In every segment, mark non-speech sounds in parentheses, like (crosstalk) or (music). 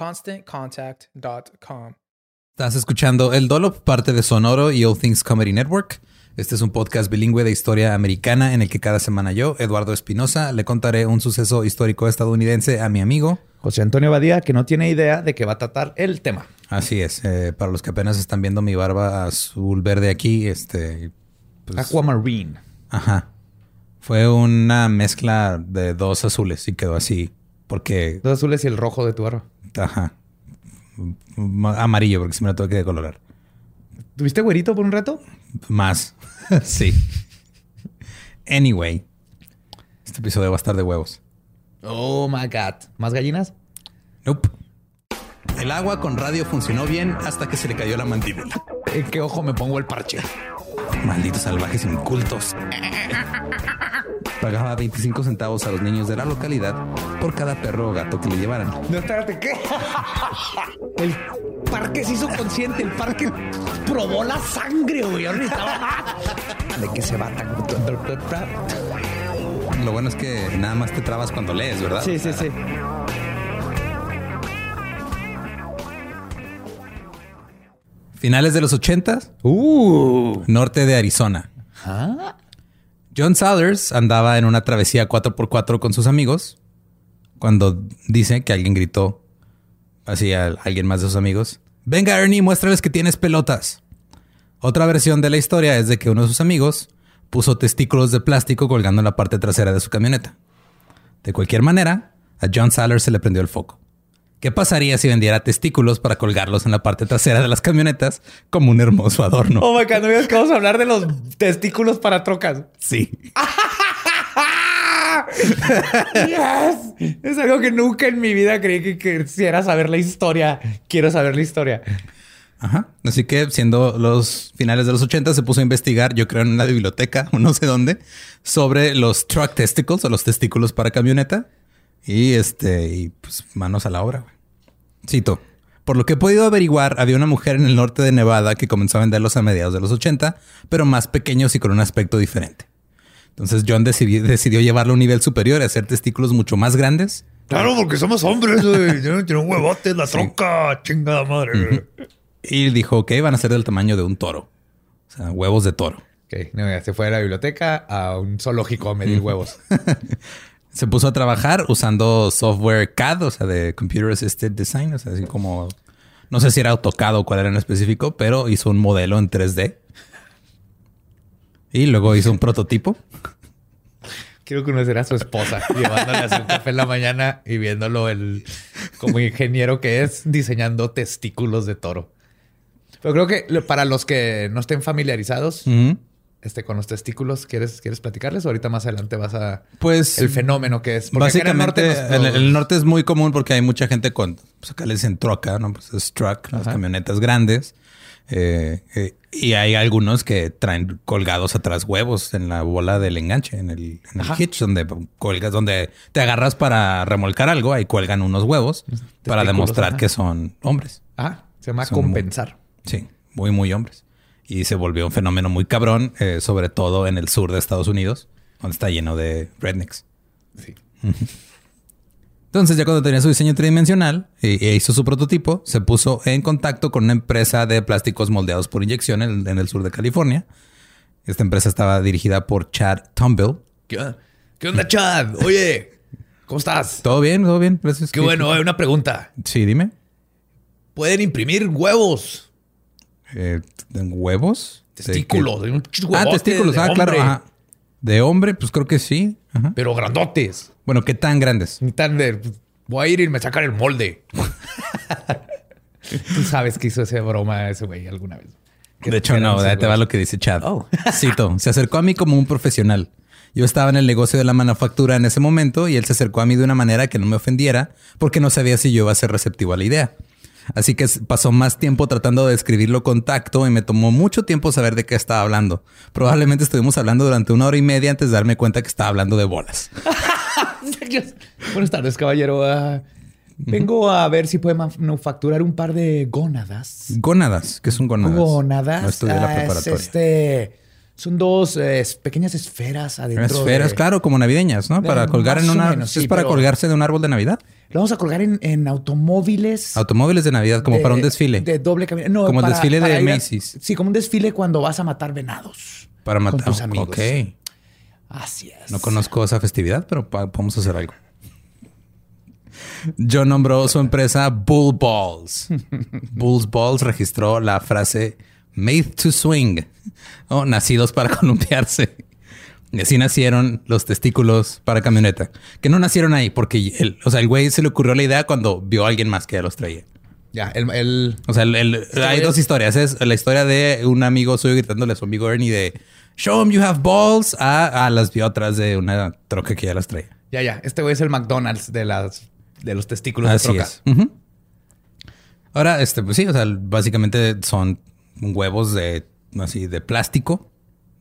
ConstantContact.com. Estás escuchando El Dolop, parte de Sonoro y All Things Comedy Network. Este es un podcast bilingüe de historia americana en el que cada semana yo, Eduardo Espinosa, le contaré un suceso histórico estadounidense a mi amigo José Antonio Badía, que no tiene idea de qué va a tratar el tema. Así es. Eh, para los que apenas están viendo mi barba azul verde aquí, este. Pues, Aquamarine. Ajá. Fue una mezcla de dos azules y quedó así. Porque. Dos azules y el rojo de tu barba. Ajá. Amarillo, porque si me lo tuve que decolorar. ¿Tuviste güerito por un rato? Más. (laughs) sí. Anyway. Este episodio va a estar de huevos. Oh my God. ¿Más gallinas? Nope. El agua con radio funcionó bien hasta que se le cayó la mandíbula. ¿En qué ojo me pongo el parche? Malditos salvajes incultos. (laughs) Pagaba 25 centavos a los niños de la localidad por cada perro o gato que le llevaran. No, espérate, ¿qué? (laughs) El parque se hizo consciente, el parque probó la sangre, güey. ¿De qué se va tan... Lo bueno es que nada más te trabas cuando lees, ¿verdad? Sí, sí, sí. Finales de los 80 Uh. norte de Arizona. ¿Ah? John Saunders andaba en una travesía 4x4 con sus amigos cuando dice que alguien gritó así a alguien más de sus amigos. Venga Ernie, muéstrales que tienes pelotas. Otra versión de la historia es de que uno de sus amigos puso testículos de plástico colgando en la parte trasera de su camioneta. De cualquier manera, a John Saunders se le prendió el foco. ¿Qué pasaría si vendiera testículos para colgarlos en la parte trasera de las camionetas como un hermoso adorno? Oh my God, no digas que vamos a hablar de los testículos para trocas. Sí. Yes. Es algo que nunca en mi vida creí que quisiera saber la historia. Quiero saber la historia. Ajá. Así que siendo los finales de los 80 se puso a investigar, yo creo en una biblioteca (laughs) o no sé dónde, sobre los truck testicles o los testículos para camioneta. Y este, y pues manos a la obra. güey. Cito. Por lo que he podido averiguar, había una mujer en el norte de Nevada que comenzó a venderlos a mediados de los 80, pero más pequeños y con un aspecto diferente. Entonces John decidió, decidió llevarlo a un nivel superior y hacer testículos mucho más grandes. Claro, porque somos hombres, güey. (laughs) Tiene tiene un huevote en la tronca, chingada madre. Y dijo que van a ser del tamaño de un toro. O sea, huevos de toro. Ok, no, ya se fue de la biblioteca a un zoológico a medir huevos. (laughs) Se puso a trabajar usando software CAD, o sea, de Computer Assisted Design, o sea, así como, no sé si era AutoCAD o cuál era en específico, pero hizo un modelo en 3D. Y luego hizo un prototipo. Quiero conocer a su esposa, (laughs) llevándole a hacer un café en la mañana y viéndolo el, como ingeniero que es, diseñando testículos de toro. Pero creo que para los que no estén familiarizados. Este, con los testículos, ¿quieres, ¿quieres platicarles? O ahorita más adelante vas a... Pues El fenómeno que es. Porque acá en el Básicamente, norte nos- en el, norte es muy común porque hay mucha gente con, pues acá le dicen truck, ¿no? Pues es truck, las Ajá. camionetas grandes. Eh, eh, y hay algunos que traen colgados atrás huevos en la bola del enganche, en el, en el Ajá. hitch, donde colgas, donde te agarras para remolcar algo, ahí cuelgan unos huevos para demostrar ajá. que son hombres. Ah, se llama Son compensar. Sí, muy, muy hombres. Y se volvió un fenómeno muy cabrón, eh, sobre todo en el sur de Estados Unidos, donde está lleno de rednecks. Sí. Entonces, ya cuando tenía su diseño tridimensional y, e hizo su prototipo, se puso en contacto con una empresa de plásticos moldeados por inyección en, en el sur de California. Esta empresa estaba dirigida por Chad Tumble. ¿Qué, onda? ¿Qué onda, Chad? Oye, ¿cómo estás? ¿Todo bien? ¿Todo bien? Gracias. Qué bueno. Hay una pregunta. Sí, dime. ¿Pueden imprimir huevos? Eh, ¿Huevos? ¿De? Testículos. hay muchos Ah, testículos. de Ah, claro. ajá. De hombre, pues creo que sí. Ajá. Pero grandotes. Bueno, ¿qué tan grandes? Ni tan de... Voy a ir y me sacan el molde. (laughs) Tú sabes que hizo esa broma ese güey alguna vez. De hecho, no, te va lo que dice Chad. Oh. Cito, se acercó a mí como un profesional. Yo estaba en el negocio de la manufactura en ese momento y él se acercó a mí de una manera que no me ofendiera porque no sabía si yo iba a ser receptivo a la idea. Así que pasó más tiempo tratando de describirlo con tacto y me tomó mucho tiempo saber de qué estaba hablando. Probablemente estuvimos hablando durante una hora y media antes de darme cuenta que estaba hablando de bolas. (laughs) Buenas tardes, caballero. Ah, vengo a ver si puede manufacturar un par de gónadas. Gónadas, que es un gónadas? Gónadas. No estudié la ah, es preparatoria. este, son dos eh, pequeñas esferas adentro. Esferas, de- claro, como navideñas, ¿no? Para colgar en una... menos, sí, es para colgarse de un árbol de Navidad. Lo vamos a colgar en, en automóviles. Automóviles de Navidad, como de- para un desfile. De doble camino. No, Como el desfile de a- Macy's. sí, como un desfile cuando vas a matar venados. Para matar. Con tus amigos. Ok. Así es. No conozco esa festividad, pero podemos hacer algo. John nombró su empresa Bull Balls. (laughs) Bulls Balls registró la frase Made to Swing o nacidos para (laughs) columpiarse. Y así nacieron los testículos para camioneta. Que no nacieron ahí porque el, o sea, el güey se le ocurrió la idea cuando vio a alguien más que ya los traía. Ya, el, el- O sea, el- el- hay dos historias. Es la historia de un amigo suyo gritándole a su amigo Ernie de Show him you have balls. A, a las vio atrás de una troca que ya las traía. ya, ya. Este güey es el McDonald's de las de los testículos de troca. es. Ahora, este, pues sí, o sea, básicamente son huevos de así de plástico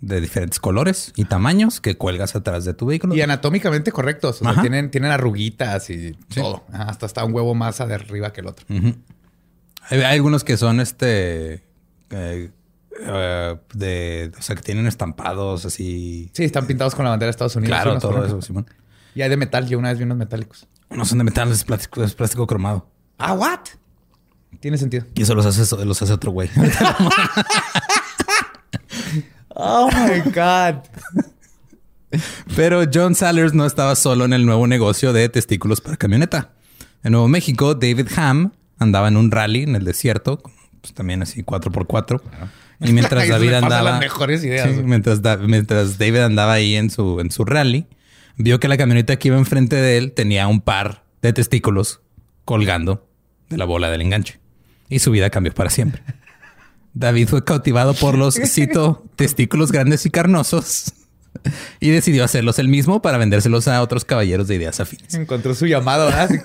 de diferentes colores y tamaños que cuelgas atrás de tu vehículo. Y anatómicamente correctos. O sea, tienen, tienen arruguitas y todo. Hasta está un huevo más de arriba que el otro. Hay, hay algunos que son este eh, eh, de, o sea, que tienen estampados así. Sí, están pintados con la bandera de Estados Unidos. Claro, todo eso, Simón. Y hay de metal. Yo una vez vi unos metálicos. No son de metal, es plástico, es plástico cromado. Ah, ¿what? Tiene sentido. Y eso los hace, los hace otro güey. (laughs) Oh, my God. Pero John Sellers no estaba solo en el nuevo negocio de testículos para camioneta. En Nuevo México, David Ham andaba en un rally en el desierto, pues también así 4x4. Y mientras (laughs) David andaba. las mejores ideas. Sí, mientras, Da- mientras David andaba ahí en su, en su rally, vio que la camioneta que iba enfrente de él tenía un par de testículos colgando de la bola del enganche. Y su vida cambió para siempre. David fue cautivado por los, (laughs) cito, testículos grandes y carnosos y decidió hacerlos él mismo para vendérselos a otros caballeros de ideas afines. Encontró su llamado, ¿verdad? Así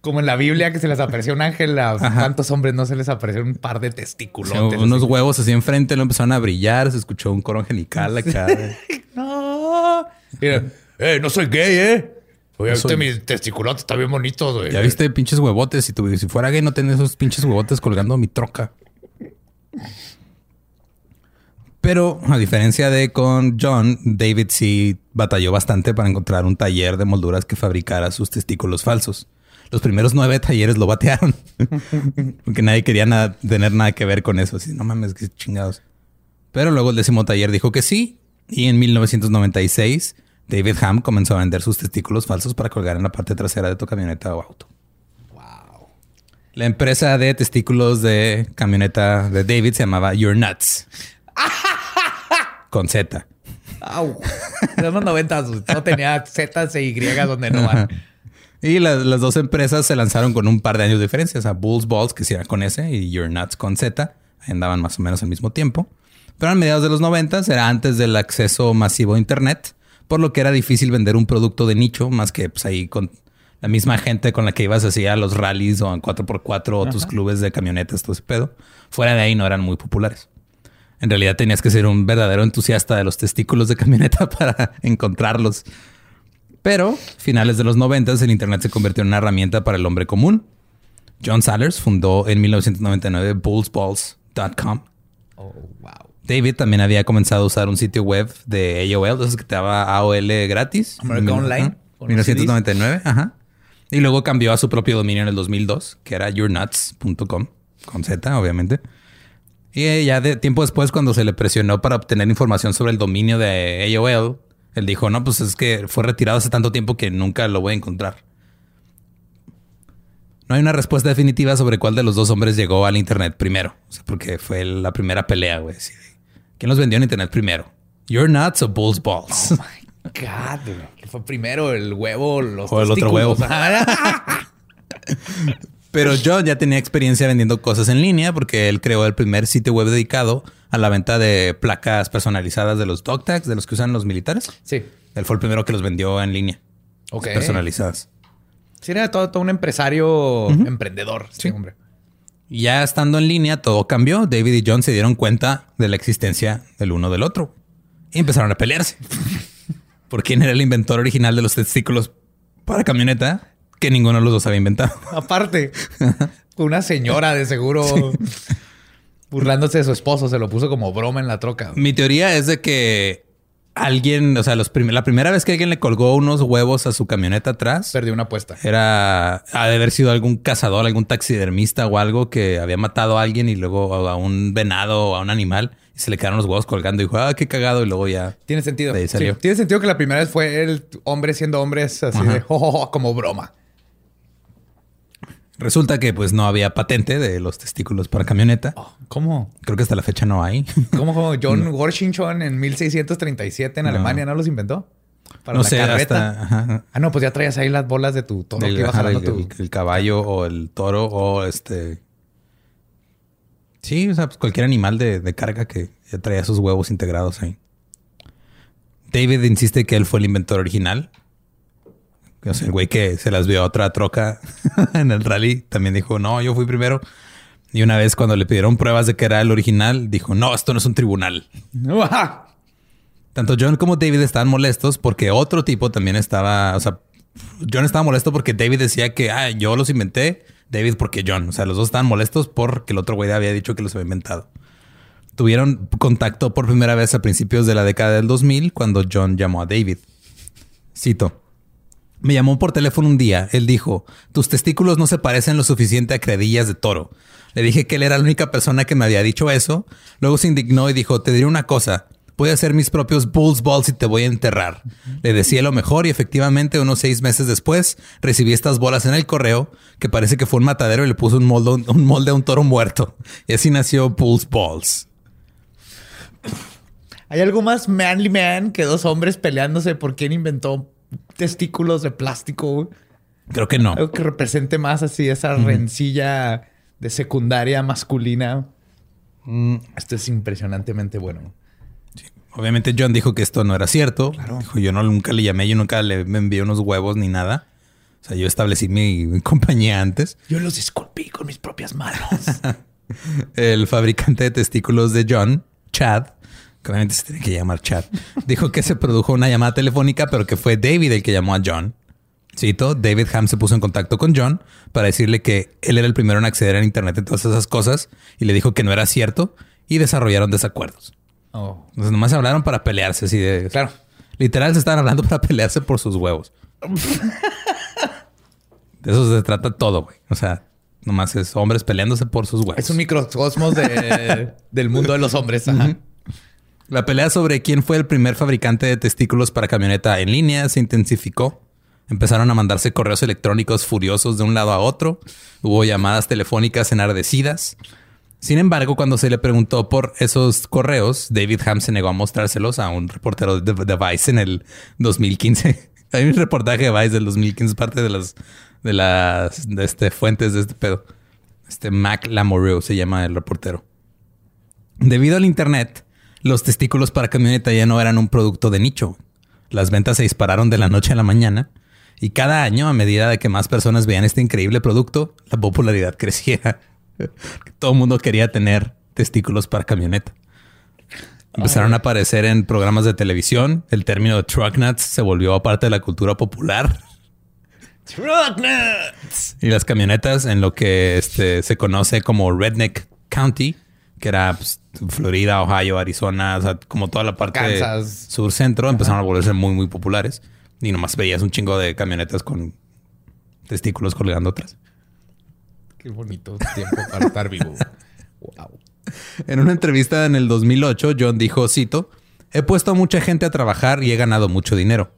Como en la Biblia que se les apareció un ángel, a cuántos hombres no se les apareció un par de testículos. O sea, unos huevos así enfrente, lo empezaron a brillar, se escuchó un coro angelical acá. (laughs) No. Mira, eh, no soy gay, ¿eh? Oye, viste mis testiculotes, está bien bonitos, güey. Ya viste pinches huevotes. Si, tu- si fuera gay, no tenés esos pinches huevotes colgando mi troca. Pero a diferencia de con John, David sí batalló bastante para encontrar un taller de molduras que fabricara sus testículos falsos. Los primeros nueve talleres lo batearon. (laughs) Porque nadie quería nada- tener nada que ver con eso. Así, no mames, qué chingados. Pero luego el décimo taller dijo que sí. Y en 1996, David Ham comenzó a vender sus testículos falsos para colgar en la parte trasera de tu camioneta o auto. La empresa de testículos de camioneta de David se llamaba Your Nuts. Con Z. Au. En los 90 no tenía Z e Y donde no van. (laughs) Y las, las dos empresas se lanzaron con un par de años de diferencia. O sea, Bulls Balls, que sí era con S, y Your Nuts con Z. Andaban más o menos al mismo tiempo. Pero a mediados de los 90 era antes del acceso masivo a Internet, por lo que era difícil vender un producto de nicho más que pues, ahí con la misma gente con la que ibas así a los rallies o en 4x4 o tus clubes de camionetas, todo ese pedo. Fuera de ahí no eran muy populares. En realidad tenías que ser un verdadero entusiasta de los testículos de camioneta (laughs) para encontrarlos. Pero, finales de los 90 el Internet se convirtió en una herramienta para el hombre común. John Sallers fundó en 1999 bullsballs.com. Oh, wow. David también había comenzado a usar un sitio web de AOL, esos que te daba AOL gratis. America Online, ajá, con los 1999, ajá. Y luego cambió a su propio dominio en el 2002, que era yournuts.com, con Z, obviamente. Y eh, ya de tiempo después, cuando se le presionó para obtener información sobre el dominio de AOL, él dijo, no, pues es que fue retirado hace tanto tiempo que nunca lo voy a encontrar. No hay una respuesta definitiva sobre cuál de los dos hombres llegó al Internet primero. O sea, porque fue la primera pelea, güey. ¿Quién los vendió en Internet primero? Your Nuts o Bulls Balls. God, güey. ¿Qué (laughs) fue primero el huevo los O el otro huevo. (laughs) Pero John ya tenía experiencia vendiendo cosas en línea porque él creó el primer sitio web dedicado a la venta de placas personalizadas de los dog tags, de los que usan los militares. sí. Él fue el primero que los vendió en línea. Ok. Personalizadas. Sí, era todo, todo un empresario emprendedor. Sí, hombre. Ya estando en línea, todo cambió. David y John se dieron cuenta de la existencia del uno del otro y empezaron a pelearse. (laughs) ¿Por quién era el inventor original de los testículos para camioneta? Que ninguno de los dos había inventado. (laughs) Aparte, una señora de seguro burlándose de su esposo se lo puso como broma en la troca. Mi teoría es de que alguien, o sea, los prim- la primera vez que alguien le colgó unos huevos a su camioneta atrás, Perdió una apuesta. era ha de haber sido algún cazador, algún taxidermista o algo que había matado a alguien y luego a un venado o a un animal y se le quedaron los huevos colgando y dijo, ah, qué cagado. Y luego ya Tiene sentido. De ahí salió. Sí, tiene sentido que la primera vez fue el hombre siendo hombre así Ajá. de "Jo, jo, jo", como broma. Resulta que pues no había patente de los testículos para camioneta. ¿Cómo? Creo que hasta la fecha no hay. (laughs) ¿Cómo, cómo? John Washington en 1637 en No. Alemania no los inventó. Para no la sé, carreta. hasta ajá, Ah, no, pues ya traías ahí las bolas de tu toro el, que ibas ajá, jalando el- tu... el caballo o el toro o este. Sí, o sea, pues cualquier animal de, de carga que ya traía sus huevos integrados ahí. David insiste que él fue el inventor original. El güey que se las vio a otra troca (laughs) en el rally también dijo, no, yo fui primero. Y una vez cuando le pidieron pruebas de que era el original, dijo, no, esto no es un tribunal. Tanto John como David estaban molestos porque otro tipo también estaba, o sea, John estaba molesto porque David decía que, ah, yo los inventé, David porque John, o sea, los dos estaban molestos porque el otro güey había dicho que los había inventado. Tuvieron contacto por primera vez a principios de la década del 2000 cuando John llamó a David. Cito. Me llamó por teléfono un día. Él dijo, tus testículos no se parecen lo suficiente a credillas de toro. Le dije que él era la única persona que me había dicho eso. Luego se indignó y dijo, te diré una cosa. Voy a hacer mis propios Bulls Balls y te voy a enterrar. Le decía lo mejor y efectivamente unos seis meses después recibí estas bolas en el correo que parece que fue un matadero y le puso un molde, un molde a un toro muerto. Y así nació Bulls Balls. ¿Hay algo más manly man que dos hombres peleándose por quién inventó testículos de plástico? güey? Creo que no. Algo que represente más así esa rencilla de secundaria masculina. Mm, Esto es impresionantemente bueno. Obviamente John dijo que esto no era cierto. Dijo, yo no, nunca le llamé, yo nunca le me envié unos huevos ni nada. O sea, yo establecí mi, mi (laughs) compañía antes. Yo los esculpí con mis propias manos. (laughs) El fabricante de testículos de John, Chad, obviamente se tiene que llamar Chad, (laughs) dijo que se produjo una llamada telefónica, pero que fue David el que llamó a John. Cito, David Ham se puso en contacto con John para decirle que él era el primero en acceder a Internet en todas esas cosas y le dijo que no era cierto y desarrollaron desacuerdos. Oh, Entonces nomás hablaron para pelearse así de... claro. Literal se estaban hablando para pelearse por sus huevos. De eso se trata todo, güey. O sea, nomás es hombres peleándose por sus huevos. Es un microcosmos de- del mundo de los hombres. Ajá. La pelea sobre quién fue el primer fabricante de testículos para camioneta en línea se intensificó. Empezaron a mandarse correos electrónicos furiosos de un lado a otro. Hubo llamadas telefónicas enardecidas. Sin embargo, cuando se le preguntó por esos correos, David Ham se negó a mostrárselos a un reportero de, Vice en el 2015. (laughs) Hay un reportaje de Vice del 2015, parte de las de las este, fuentes de este pedo. Este Mac Lamoureux se llama el reportero. Debido al internet, los testículos para camioneta ya no eran un producto de nicho. Las ventas se dispararon de la noche a la mañana y cada año, a medida de que más personas veían este increíble producto, la popularidad (laughs) crecía. Todo el mundo quería tener testículos para camioneta. Empezaron a aparecer en programas de televisión. El término de truck nuts se volvió parte de la cultura popular. (laughs) Truck nuts. Y las camionetas en lo que este, se conoce como Redneck County, que era pues, Florida, Ohio, Arizona, o sea, como toda la parte Kansas. sur-centro, empezaron a volverse muy, muy populares. Y nomás veías un chingo de camionetas con testículos colgando atrás. Qué bonito tiempo para estar vivo. Wow. En una entrevista en el 2008, John dijo, cito, he puesto a mucha gente a trabajar y he ganado mucho dinero.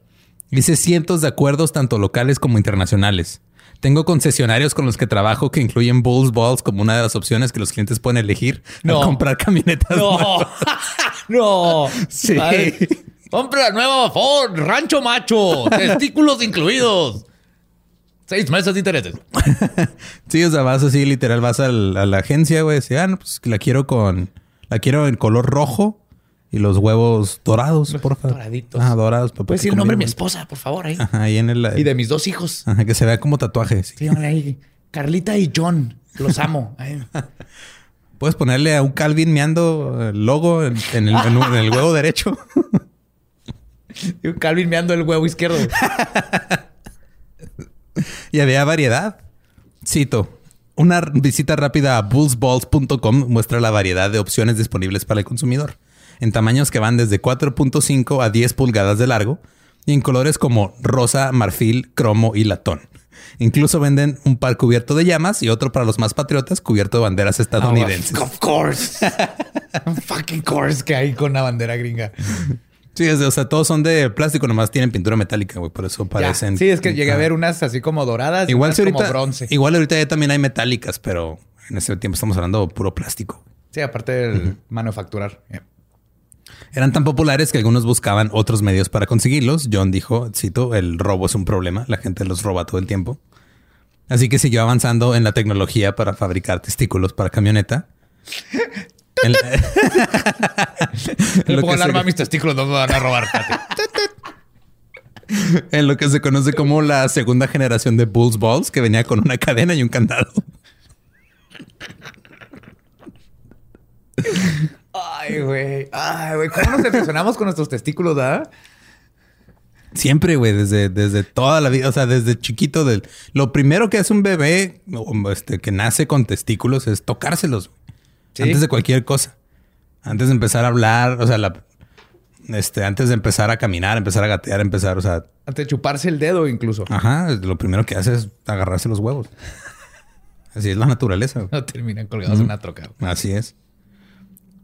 Hice cientos de acuerdos tanto locales como internacionales. Tengo concesionarios con los que trabajo que incluyen Bulls Balls como una de las opciones que los clientes pueden elegir No. al comprar camionetas. No, nuevas. (laughs) no. Sí. Ay, Compra nueva Ford, Rancho Macho, testículos incluidos. Seis meses de intereses. (laughs) Sí, o sea, vas así, literal, vas al- a la agencia, güey, y ah, no, pues la quiero con, la quiero en color rojo y los huevos dorados, por favor. doraditos. Ah, dorados. para Puedes decir el nombre de mi esposa, por favor, ahí. Ajá, ahí en el... Y de mis dos hijos. Ajá, que se vea como tatuaje. sí. Sí, hombre, ahí. Carlita y John. Los amo. (laughs) Puedes ponerle a un Calvin meando el logo en, en el, en en el huevo derecho. (laughs) Y un Calvin meando el huevo izquierdo. (laughs) y había variedad. Cito. Una visita rápida a bullsballs.com muestra la variedad de opciones disponibles para el consumidor, en tamaños que van desde 4.5 a 10 pulgadas de largo y en colores como rosa, marfil, cromo y latón. Incluso venden un par cubierto de llamas y otro para los más patriotas cubierto de banderas estadounidenses. Of course. (laughs) Fucking course que hay con la bandera gringa. Sí, es de- o sea, todos son de plástico, nomás tienen pintura metálica, güey, por eso Ya. parecen. Sí, es que llegué a ver unas así como doradas y Igual unas si ahorita, como bronce. igual ahorita ya también hay metálicas, pero en ese tiempo estamos hablando puro plástico. Sí, aparte del manufacturar. Eran tan populares que algunos buscaban otros medios para conseguirlos. John dijo, cito, el robo es un problema, la gente los roba todo el tiempo. Así que siguió avanzando en la tecnología para fabricar testículos para camioneta. (laughs) En la- Le (laughs) pongo alarma a mis testículos, no me van a robar. (laughs) en lo que se conoce como la segunda generación de Bulls Balls, que venía con una cadena y un candado. Ay, güey. Ay, güey. ¿Cómo nos obsesionamos con nuestros testículos, verdad? Siempre, güey, desde, desde toda la vida, o sea, desde chiquito. Del, lo primero que hace un bebé este, que nace con testículos es tocárselos. Sí. Antes de cualquier cosa. Antes de empezar a hablar, o sea, la, este, antes de empezar a caminar, empezar a gatear, empezar, o sea, Antes de chuparse el dedo, incluso. ajá, lo primero que hace es agarrarse los huevos. Así es la naturaleza. güey. No terminan colgados en una troca. Así es.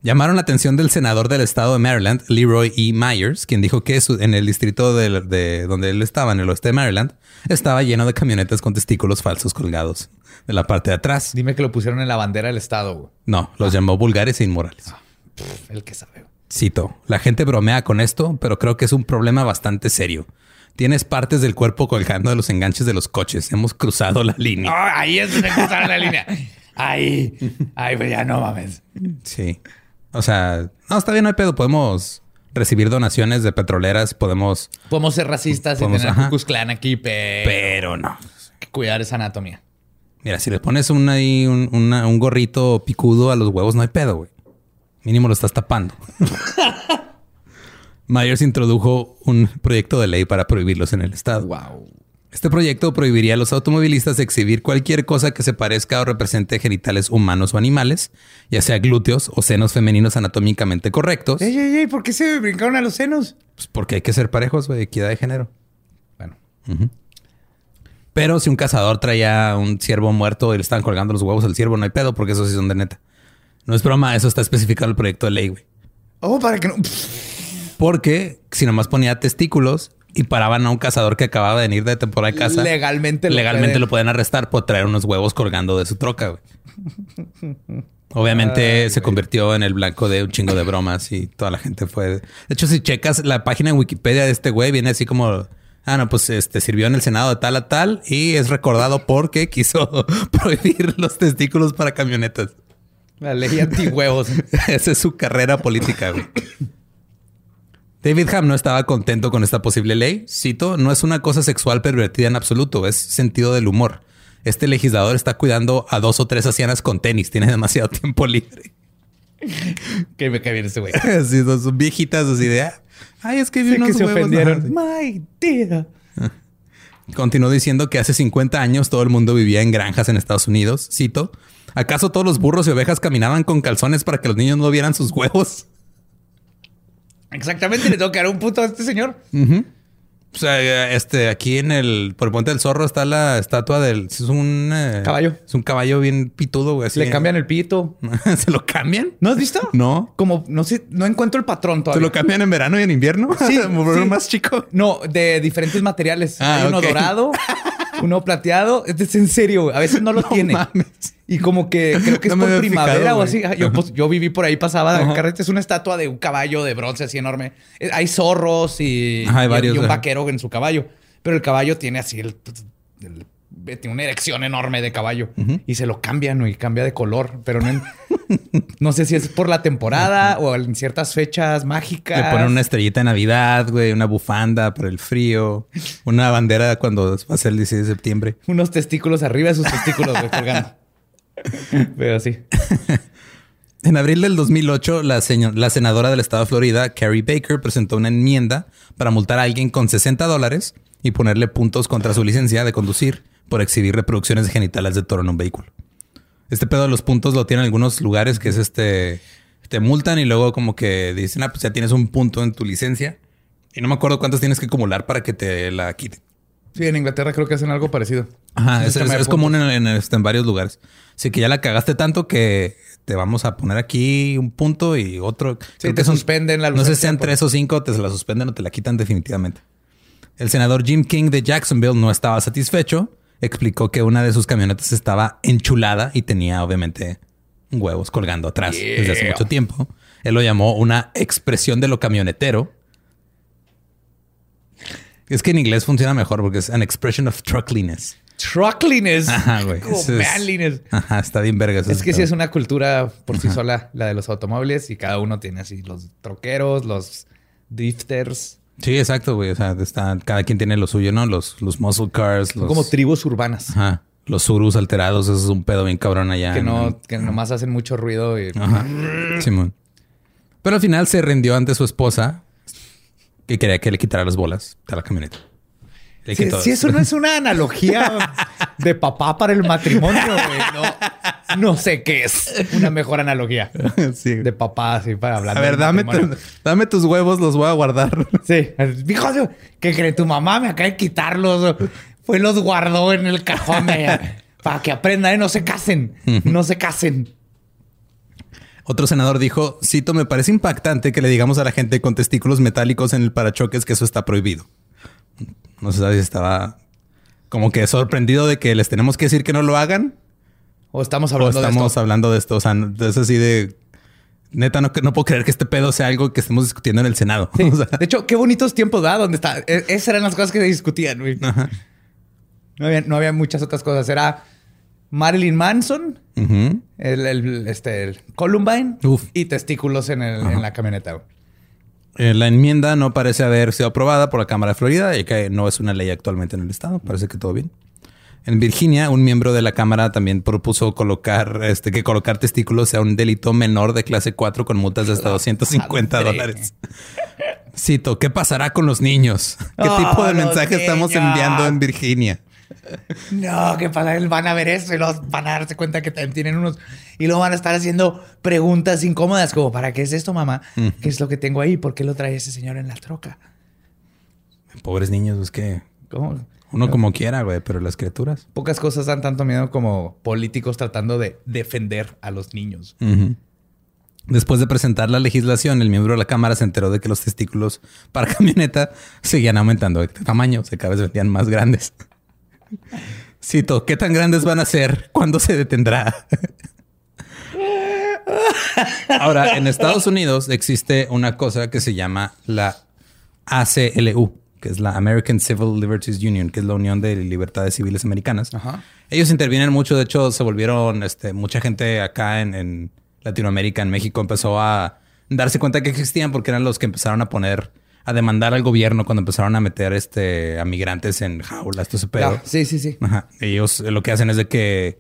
Llamaron la atención del senador del estado de Maryland, Leroy E. Myers, quien dijo que su- en el distrito de, de donde él estaba, en el oeste de Maryland, estaba lleno de camionetas con testículos falsos colgados de la parte de atrás. Dime que lo pusieron en la bandera del estado, güey. No, los llamó vulgares e inmorales. Pff, El que sabe. Cito, la gente bromea con esto, pero creo que es un problema bastante serio. Tienes partes del cuerpo colgando de los enganches de los coches. Hemos cruzado la línea. Ah, ahí es donde cruzaron la línea. Ahí. Ay, güey, ya no mames. Sí. O sea, no, está bien, no hay pedo. Podemos recibir donaciones de petroleras, podemos... Podemos ser racistas Podemos, y tener. Ku aquí, pero... Pero no. hay que cuidar esa anatomía. Mira, si le pones un, ahí un, una- un gorrito picudo a los huevos, no hay pedo, güey. Mínimo lo estás tapando. (laughs) Myers introdujo un proyecto de ley para prohibirlos en el estado. Wow. Este proyecto prohibiría a los automovilistas exhibir cualquier cosa que se parezca o represente genitales humanos o animales, ya sea glúteos o senos femeninos anatómicamente correctos, Ey, ey, ey, ¿por qué se brincaron a los senos? pues porque hay que ser parejos, güey, equidad de género. Bueno, Pero si un cazador traía un ciervo muerto y le estaban colgando los huevos al ciervo, no hay pedo, porque eso sí son de neta. No es broma, eso está especificado en el proyecto de ley, güey. Oh, para que no. Porque si nomás ponía testículos y paraban a un cazador que acababa de venir de temporada de caza, Legalmente lo legalmente pueden- lo pueden arrestar por traer unos huevos colgando de su troca, güey. (laughs) Obviamente Ay, se güey. convirtió en el blanco de un chingo de bromas y toda la gente fue. De hecho, si checas la página de Wikipedia de este güey, viene así como. Ah, no, pues este sirvió en el Senado de tal a tal y es recordado porque quiso (laughs) prohibir los testículos para camionetas. La ley antihuevos. (laughs) Esa es su carrera política, güey. David Ham no estaba contento con esta posible ley. Cito, no es una cosa sexual pervertida en absoluto, es sentido del humor. Este legislador está cuidando a dos o tres ancianas con tenis, tiene demasiado tiempo libre. (laughs) que me cae bien ese güey. Así, son, son viejitas así de, ah, ay, es que vi Sí, unos que se huevos", ofendieron. ajá, My dear. sí. (laughs) Continuó diciendo que hace 50 años todo el mundo vivía en granjas en Estados Unidos. Cito, ¿acaso todos los burros y ovejas caminaban con calzones para que los niños no vieran sus huevos? Exactamente, le tengo que dar un punto a este señor. O sea, este, aquí en el, por el puente del zorro está la estatua del, es un eh, Caballo. Es un caballo bien pitudo, güey. así. Le cambian el pito. (laughs) ¿Se lo cambian? ¿No has visto? No. Como, no sé, no encuentro el patrón ¿Se todavía. lo cambian en verano y en invierno? (laughs) Sí, (laughs) ¿Volverlo sí. más chico? No, de diferentes materiales. Ah, Hay uno dorado, uno plateado. Este es en serio, güey. A veces no lo tiene. mames. Y como que creo que (laughs) No es por primavera fijado, o así. Yo, pues, yo viví por ahí, pasaba. Ajá. Carrete es una estatua de un caballo de bronce así enorme. Eh, Hay zorros y, Ajá, hay y- varios, y un vaquero en su caballo. Pero el caballo tiene así el, el- tiene una erección enorme de caballo y se lo cambian y cambia de color, pero no, (laughs) no sé si es por la temporada o en ciertas fechas mágicas. Le ponen una estrellita de Navidad, güey, una bufanda para el frío, una bandera cuando va a ser el 16 de septiembre. unos testículos arriba de sus testículos, güey, colgando. (laughs) (laughs) Pero sí. (laughs) En abril del 2008, la, senadora del estado de Florida, Carrie Baker, presentó una enmienda para multar a alguien con 60 dólares y ponerle puntos contra su licencia de conducir por exhibir reproducciones genitales de toro en un vehículo. Este pedo de los puntos lo tienen algunos lugares que es este... Te multan y luego como que dicen, ah, pues ya tienes un punto en tu licencia. Y no me acuerdo cuántos tienes que acumular para que te la quiten. Sí, en Inglaterra creo que hacen algo parecido. Ajá, es, común puntos. en, en, este, en varios lugares. Así que ya la cagaste tanto que te vamos a poner aquí un punto y otro. Creo te suspenden la No sé si sean por- tres o cinco, te la suspenden o te la quitan definitivamente. El senador Jim King de Jacksonville no estaba satisfecho. Explicó que una de sus camionetas estaba enchulada y tenía obviamente huevos colgando atrás desde hace mucho tiempo. Él lo llamó una expresión de lo camionetero. Es que en inglés funciona mejor porque es an expression of truckliness. Truckliness. Ajá, güey. Como es- manliness. Ajá, está bien vergas. Es que sí es una cultura por sí sola, la de los automóviles, y cada uno tiene así los troqueros, los drifters. Sí, exacto, güey. O sea, está, cada quien tiene lo suyo, ¿no? Los, los muscle cars, Son los... como tribus urbanas Ajá. Los surus alterados, eso es un pedo bien cabrón allá. que no, que nomás hacen mucho ruido y Ajá. Simón. Pero al final se rindió ante su esposa, que quería que le quitara las bolas a la camioneta. Si, si eso no es una analogía (laughs) de papá para el matrimonio, güey, no, no sé qué es una mejor analogía Sí. de papá, así para hablar. A ver, dame, tu- dame tus huevos, los voy a guardar. Sí, hijo. ¿Qué cree? Tu mamá me acaba de quitarlos. Fue los guardó en el cajón de- para que aprendan, ¿eh? no se casen, no se casen. Otro senador dijo, cito, me parece impactante que le digamos a la gente con testículos metálicos en el parachoques que eso está prohibido. No sé si estaba como que sorprendido de que les tenemos que decir que no lo hagan O estamos o hablando de estamos esto. hablando de esto. O sea, es así de... Neta, no, no puedo creer que este pedo sea algo que estemos discutiendo en el Senado. Sí. (laughs) O sea, De hecho, qué bonitos tiempos, ¿verdad? Donde está. e- Esas eran las cosas que se discutían, güey. ajá. No había, no había muchas otras cosas. Era Marilyn Manson, el, el- este, el Columbine Uf. y testículos en, el- en la camioneta. Eh, la enmienda no parece haber sido aprobada por la Cámara de Florida, ya que no es una ley actualmente en el estado. Parece que todo bien. En Virginia, un miembro de la Cámara también propuso colocar, este, que colocar testículos sea un delito menor de clase 4 con multas de hasta 250 madre. dólares. Cito, ¿qué pasará con los niños? ¿Qué Oh, tipo de mensaje estamos enviando en Virginia? No, ¿qué pasa? Van a ver eso y los van a darse cuenta que también tienen unos. Y luego van a estar haciendo preguntas incómodas, como: ¿para qué es esto, mamá? ¿Qué es lo que tengo ahí? ¿Por qué lo trae ese señor en la troca? Pobres niños, es que ¿Cómo? uno como quiera, güey, pero las criaturas. Pocas cosas dan tanto miedo como políticos tratando de defender a los niños. Después de presentar la legislación, el miembro de la Cámara se enteró de que los testículos para camioneta seguían aumentando de tamaño, se cada vez vendían más grandes. Cito, ¿qué tan grandes van a ser? ¿Cuándo se detendrá? Ahora, en Estados Unidos existe una cosa que se llama la ACLU, que es la American Civil Liberties Union, que es la Unión de Libertades Civiles Americanas. Ajá. Ellos intervienen mucho, de hecho, se volvieron este, mucha gente acá en, en Latinoamérica, en México, empezó a darse cuenta que existían porque eran los que empezaron a poner a demandar al gobierno cuando empezaron a meter este a migrantes en jaulas, todo ese pedo. Ya, sí, sí, sí. Ajá. Ellos eh, lo que hacen es de que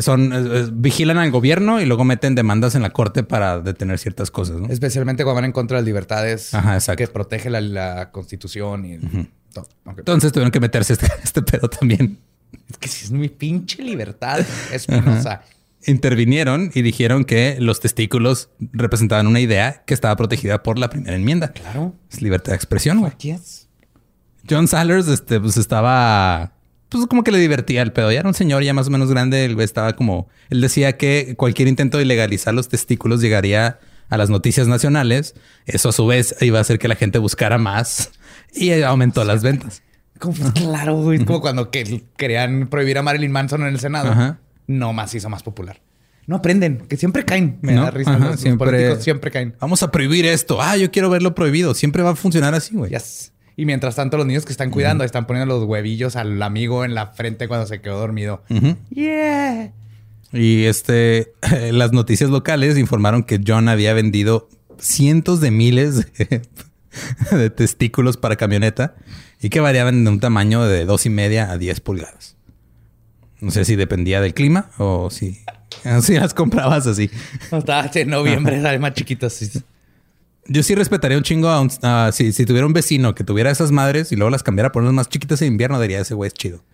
son eh, eh, vigilan al gobierno y luego meten demandas en la corte para detener ciertas cosas, ¿no? Especialmente cuando van en contra de las libertades Ajá, que protege la, la constitución y todo. Entonces tuvieron que meterse este, (laughs) este pedo también. Es que si es mi pinche libertad, Espinosa. Intervinieron y dijeron que los testículos representaban una idea que estaba protegida por la primera enmienda. Claro. Es libertad de expresión, güey. Yes. John Sallers, este, pues estaba, pues como que le divertía el pedo. Ya era un señor ya más o menos grande. El güey estaba como, él decía que cualquier intento de legalizar los testículos llegaría a las noticias nacionales. Eso a su vez iba a hacer que la gente buscara más y aumentó las ventas. Como, pues, claro, güey. Es Como cuando que querían prohibir a Marilyn Manson en el Senado. Ajá. No más hizo más popular. No aprenden, que siempre caen. Me ¿No? da risa. Ajá, los, los siempre- políticos siempre caen. Vamos a prohibir esto. Ah, yo quiero verlo prohibido. Siempre va a funcionar así, güey. Yes. Y mientras tanto, los niños que están cuidando están poniendo los huevillos al amigo en la frente cuando se quedó dormido. Yeah. Y este, (laughs) las noticias locales informaron que John había vendido cientos de miles de, (laughs) de testículos para camioneta y que variaban de un tamaño de dos y media a 10 pulgadas. No sé si dependía del clima o si, (laughs) si las comprabas así. No, estaba en noviembre, sale más chiquitos. sí. Yo sí respetaría un chingo a un- a- si, si tuviera un vecino que tuviera esas madres y luego las cambiara por unas más chiquitas en invierno, diría ese güey es chido.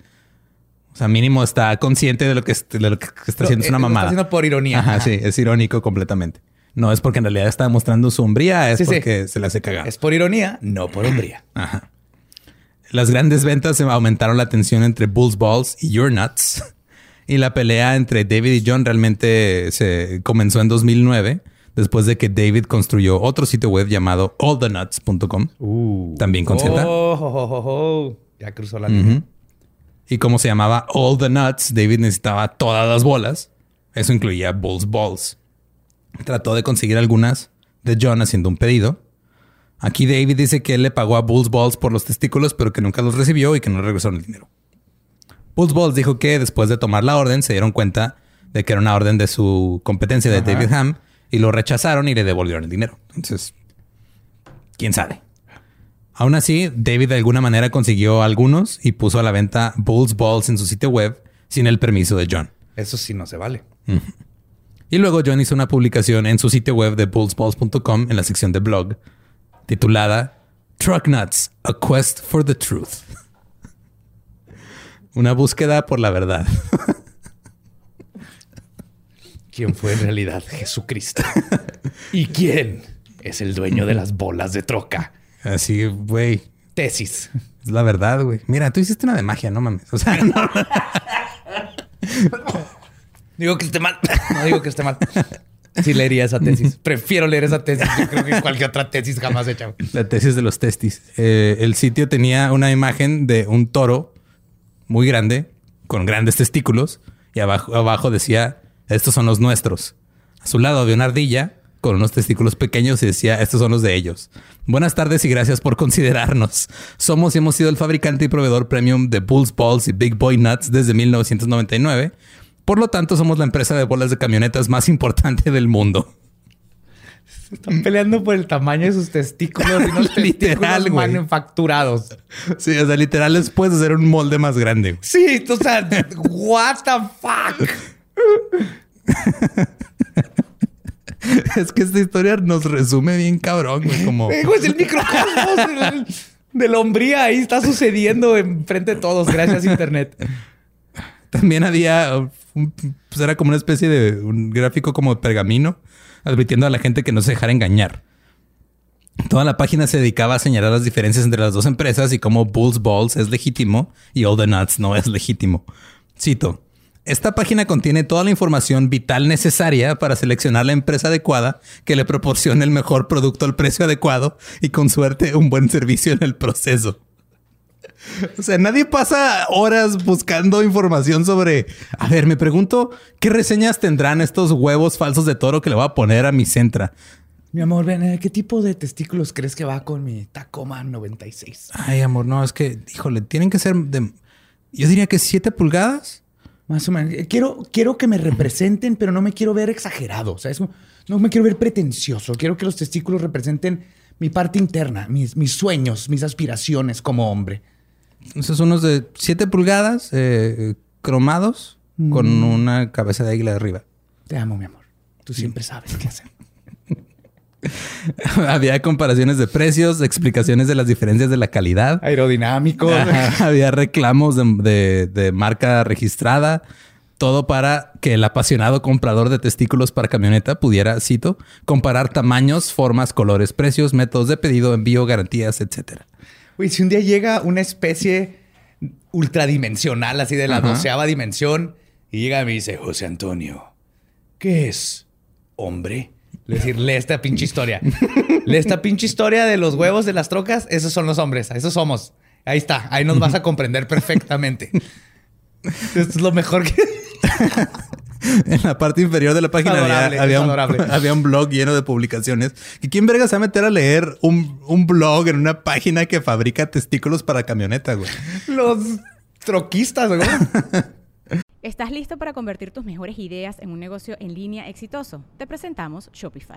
O sea, mínimo está consciente de lo que, est- de lo que está haciendo. Es Lo- una lo mamada. Está haciendo por ironía. Ajá, Ajá. sí, es irónico completamente. No es porque en realidad está demostrando su hombría, es Sí, sí. porque se le hace cagar. Es por ironía, no por hombría. Ajá. Las grandes ventas aumentaron la tensión entre Bulls Balls y Your Nuts. Y la pelea entre David y John realmente se comenzó en 2009, después de que David construyó otro sitio web llamado allthenuts.com. También con Z. Oh. Ya cruzó la línea. Y como se llamaba All the Nuts, David necesitaba todas las bolas. Eso incluía Bulls Balls. Trató de conseguir algunas de John haciendo un pedido. Aquí David dice que él le pagó a Bulls Balls por los testículos, pero que nunca los recibió y que no regresó el dinero. Bulls Balls dijo que después de tomar la orden se dieron cuenta de que era una orden de su competencia de David Ham y lo rechazaron y le devolvieron el dinero. Entonces, quién sabe. Aún así, David de alguna manera consiguió algunos y puso a la venta Bulls Balls en su sitio web sin el permiso de John. Eso sí no se vale. Y luego John hizo una publicación en su sitio web de bullsballs.com en la sección de blog titulada Truck Nuts, a Quest for the Truth. (laughs) Una búsqueda por la verdad. (laughs) ¿Quién fue en realidad Jesucristo? ¿Y quién es el dueño de las bolas de troca? Así, güey, Tesis. es la verdad, güey. Mira, tú hiciste una de magia, no mames. O sea, no. (laughs) Digo que esté mal. No digo que esté mal. Sí leería esa tesis. Prefiero leer esa tesis. Yo creo que cualquier otra tesis jamás hecha. La tesis de los testis. Eh, el sitio tenía una imagen de un toro muy grande, con grandes testículos, y abajo, abajo decía, estos son los nuestros. A su lado había una ardilla con unos testículos pequeños y decía, estos son los de ellos. Buenas tardes y gracias por considerarnos. Somos y hemos sido el fabricante y proveedor premium de Bulls Balls y Big Boy Nuts desde 1999. Por lo tanto, somos la empresa de bolas de camionetas más importante del mundo. Están peleando por el tamaño de sus testículos (laughs) y unos Literal, testículos manufacturados. Sí, o sea, literal les puedes hacer un molde más grande. Sí, o sea, what the fuck. (laughs) Es que esta historia nos resume bien cabrón, güey. Como Eh, güey, es el microcosmos de la hombría. Ahí está sucediendo enfrente de todos. Gracias, Internet. También había, un- pues era como una especie de un gráfico como de pergamino, advirtiendo a la gente que no se dejara engañar. Toda la página se dedicaba a señalar las diferencias entre las dos empresas y cómo Bulls Balls es legítimo y All the Nuts no es legítimo. Cito. Esta página contiene toda la información vital necesaria para seleccionar la empresa adecuada que le proporcione el mejor producto al precio adecuado y con suerte un buen servicio en el proceso. O sea, nadie pasa horas buscando información sobre. A ver, me pregunto qué reseñas tendrán estos huevos falsos de toro que le voy a poner a mi centra. Mi amor, ven, ¿eh? ¿qué tipo de testículos crees que va con mi Tacoma 96? Ay, amor, no, es que, híjole, tienen que ser de. Yo diría que 7 pulgadas. Más o menos. Quiero, quiero que me representen, pero no me quiero ver exagerado. O sea, es como- no me quiero ver pretencioso. Quiero que los testículos representen mi parte interna, mis, mis sueños, mis aspiraciones como hombre. Entonces, unos de 7 pulgadas, eh, cromados, con una cabeza de águila arriba. Te amo, mi amor. Tú siempre sabes qué hacer. (laughs) Había comparaciones de precios, explicaciones de las diferencias de la calidad. Aerodinámico. Ajá, (laughs) Había reclamos de, de- de marca registrada. Todo para que el apasionado comprador de testículos para camioneta pudiera, cito, comparar tamaños, formas, colores, precios, métodos de pedido, envío, garantías, etcétera. Güey, si un día llega una especie ultradimensional, así de la Ajá. doceava dimensión, y llega y me dice, José Antonio, ¿qué es hombre? Le decir, lee esta pinche historia. lee esta pinche historia de los huevos de las trocas. Esos son los hombres, esos somos. Ahí está, ahí nos vas a comprender perfectamente. Esto es lo mejor que... (laughs) En la parte inferior de la página Adorable, había, un, adorable. (laughs) había un blog lleno de publicaciones. ¿Y quién verga se va a meter a leer un, un blog en una página que fabrica testículos para camioneta, güey? los troquistas, güey. (laughs) ¿Estás listo para convertir tus mejores ideas en un negocio en línea exitoso? Te presentamos Shopify.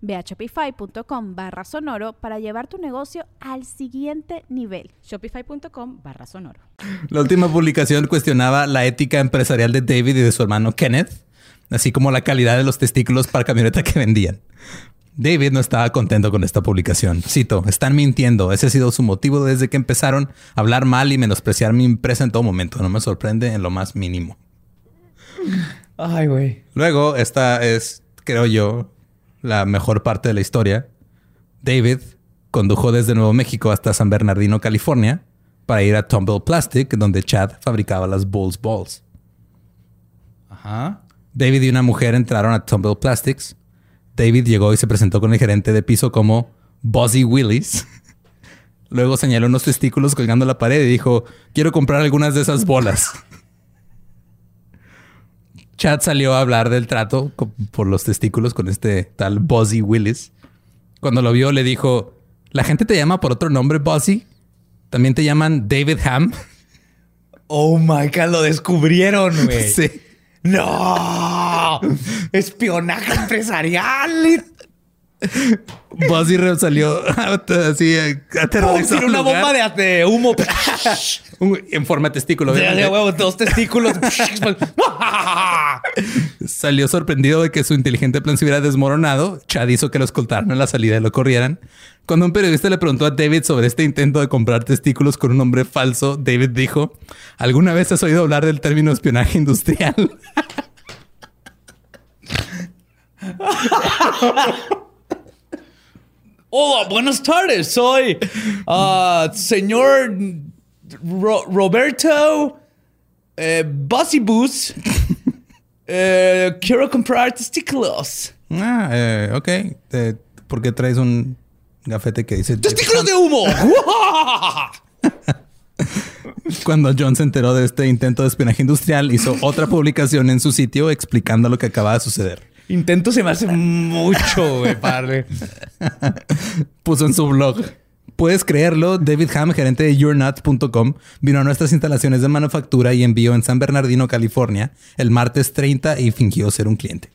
Ve a shopify.com barra sonoro para llevar tu negocio al siguiente nivel. Shopify.com barra sonoro. La última publicación cuestionaba la ética empresarial de David y de su hermano Kenneth, así como la calidad de los testículos para camioneta que vendían. David no estaba contento con esta publicación. Cito, están mintiendo. Ese ha sido su motivo desde que empezaron a hablar mal y menospreciar mi empresa en todo momento. No me sorprende en lo más mínimo. Ay, güey. Luego, esta es, creo yo, la mejor parte de la historia. David condujo desde Nuevo México hasta San Bernardino, California, para ir a Tumble Plastic, donde Chad fabricaba las Bulls Balls. Ajá. David y una mujer entraron a Tumble Plastics. David llegó y se presentó con el gerente de piso como Buzzy Willis. (laughs) Luego señaló unos testículos colgando la pared y dijo, quiero comprar algunas de esas bolas. (laughs) Chad salió a hablar del trato por los testículos con este tal Buzzy Willis. Cuando lo vio le dijo, ¿la gente te llama por otro nombre, Buzzy? ¿También te llaman David Ham? Oh my God, lo descubrieron, güey. (laughs) sí. ¡No! ¡Espionaje empresarial! Buzzy re- salió (laughs) así eh, aterrorizado. Una bomba de, de humo. (laughs) En forma de testículo. de, de obviamente. huevo, dos testículos. (laughs) Salió sorprendido de que su inteligente plan se hubiera desmoronado. Chad hizo que lo escoltaran en la salida y lo corrieran. Cuando un periodista le preguntó a David sobre este intento de comprar testículos con un nombre falso, David dijo, ¿alguna vez has oído hablar del término espionaje industrial? Hola, buenas tardes. Soy ah, señor Ro- Roberto eh, Boots. (laughs) Eh, quiero comprar testículos. ah, eh, ok. Eh, ¿Por qué traes un gafete que dice... ¡Testículos de humo! (laughs) Cuando John se enteró de este intento de espionaje industrial, hizo otra publicación en su sitio explicando lo que acaba de suceder. Intento se me hace mucho, güey, padre. (laughs) puso en su blog. Puedes creerlo, David Ham, gerente de YourNut.com, vino a nuestras instalaciones de manufactura y envío en San Bernardino, California, el martes 30 y fingió ser un cliente.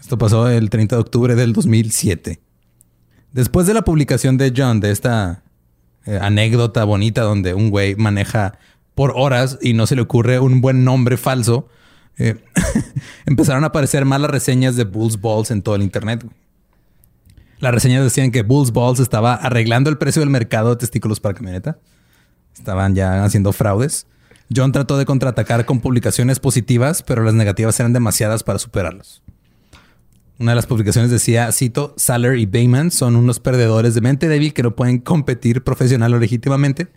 Esto pasó el 30 de octubre del 2007. Después de la publicación de John de esta eh, anécdota bonita donde un güey maneja por horas y no se le ocurre un buen nombre falso, eh, (laughs) empezaron a aparecer malas reseñas de Bulls Balls en todo el internet. Las reseñas decían que Bulls Balls estaba arreglando el precio del mercado de testículos para camioneta. Estaban ya haciendo fraudes. John trató de contraatacar con publicaciones positivas, pero las negativas eran demasiadas para superarlos. Una de las publicaciones decía, cito, Saller y Bayman son unos perdedores de mente débil que no pueden competir profesional o legítimamente.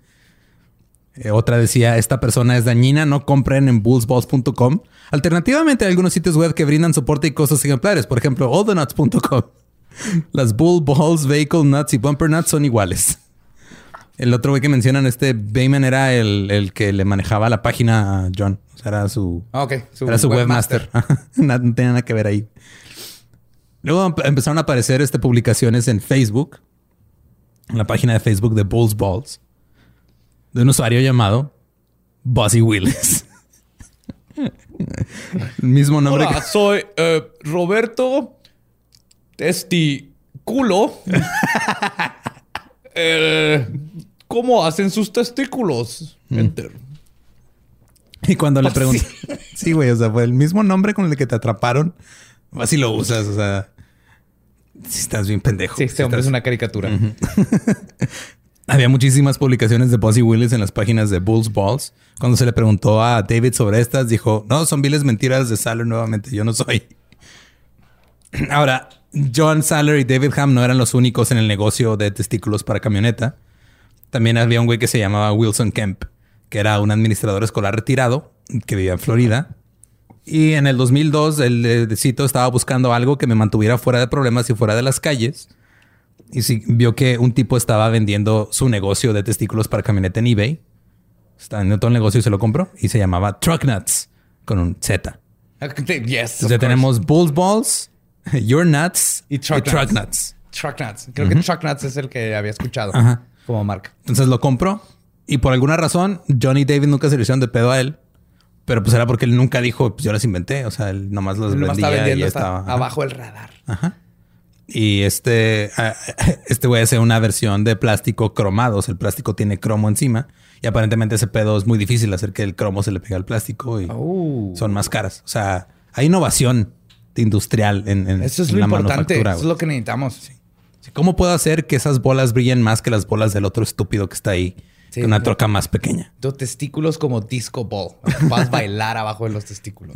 Eh, otra decía, esta persona es dañina, no compren en bullsballs.com. Alternativamente hay algunos sitios web que brindan soporte y costos ejemplares, por ejemplo, allthenuts.com. (laughs) Las Bull Balls, Vehicle Nuts y Bumper Nuts son iguales. El otro güey que mencionan, este Bayman era el, el que le manejaba la página a John. O sea, era su, Ah, era su webmaster. (laughs) no, no tenía nada que ver ahí. Luego empe- empezaron a aparecer este, publicaciones en Facebook, en la página de Facebook de Bulls Balls, de un usuario llamado Bossy Willis. El (laughs) mismo nombre Hola, soy eh, Roberto Testiculo. (laughs) Eh, ¿Cómo hacen sus testículos? Enter. que... Y cuando le pregunté... (laughs) Sí, güey, o sea, fue el mismo nombre con el que te atraparon. Así lo usas, o sea... Si estás bien pendejo. Sí, este hombre estás- es una caricatura. Había muchísimas publicaciones de Bossy Willis en las páginas de Bulls Balls. Cuando se le preguntó a David sobre estas, dijo, no, son viles mentiras de Saller nuevamente, yo no soy. (clears throat) Ahora, John Saller y David Ham no eran los únicos en el negocio de testículos para camioneta. También había un güey que se llamaba Wilson Kemp, que era un administrador escolar retirado que vivía en Florida. Y en el 2002, el cito estaba buscando algo que me mantuviera fuera de problemas y fuera de las calles. Y sí, vio que un tipo estaba vendiendo su negocio de testículos para camioneta en eBay. Estaba vendiendo todo el negocio y se lo compró. Y se llamaba Truck Nuts, con un Z. Yes. Entonces tenemos Bulls Balls, (laughs) Your Nuts Y y Truck Truck, Nuts. Nuts. Truck Nuts. Creo que Truck Nuts es el que había escuchado Ajá. como marca. Entonces lo compró. Y por alguna razón, Johnny y David nunca se le hicieron de pedo a él. Pero pues era porque él nunca dijo, pues yo las inventé. O sea, él nomás las vendía está vendiendo y estaba. abajo del radar. Ajá. Y este, ah, (laughs) este güey hace una versión de plástico cromado. O sea, el plástico tiene cromo encima. Y aparentemente ese pedo es muy difícil hacer que el cromo se le pegue al plástico y Oh. son más caras. O sea, hay innovación industrial en, en Eso es en lo la importante. Eso es lo que necesitamos. ¿Cómo puedo hacer que esas bolas brillen más que las bolas del otro estúpido que está ahí? Sí, con una troca más pequeña. Tu testículos como disco ball. Vas a bailar (laughs) abajo de los testículos.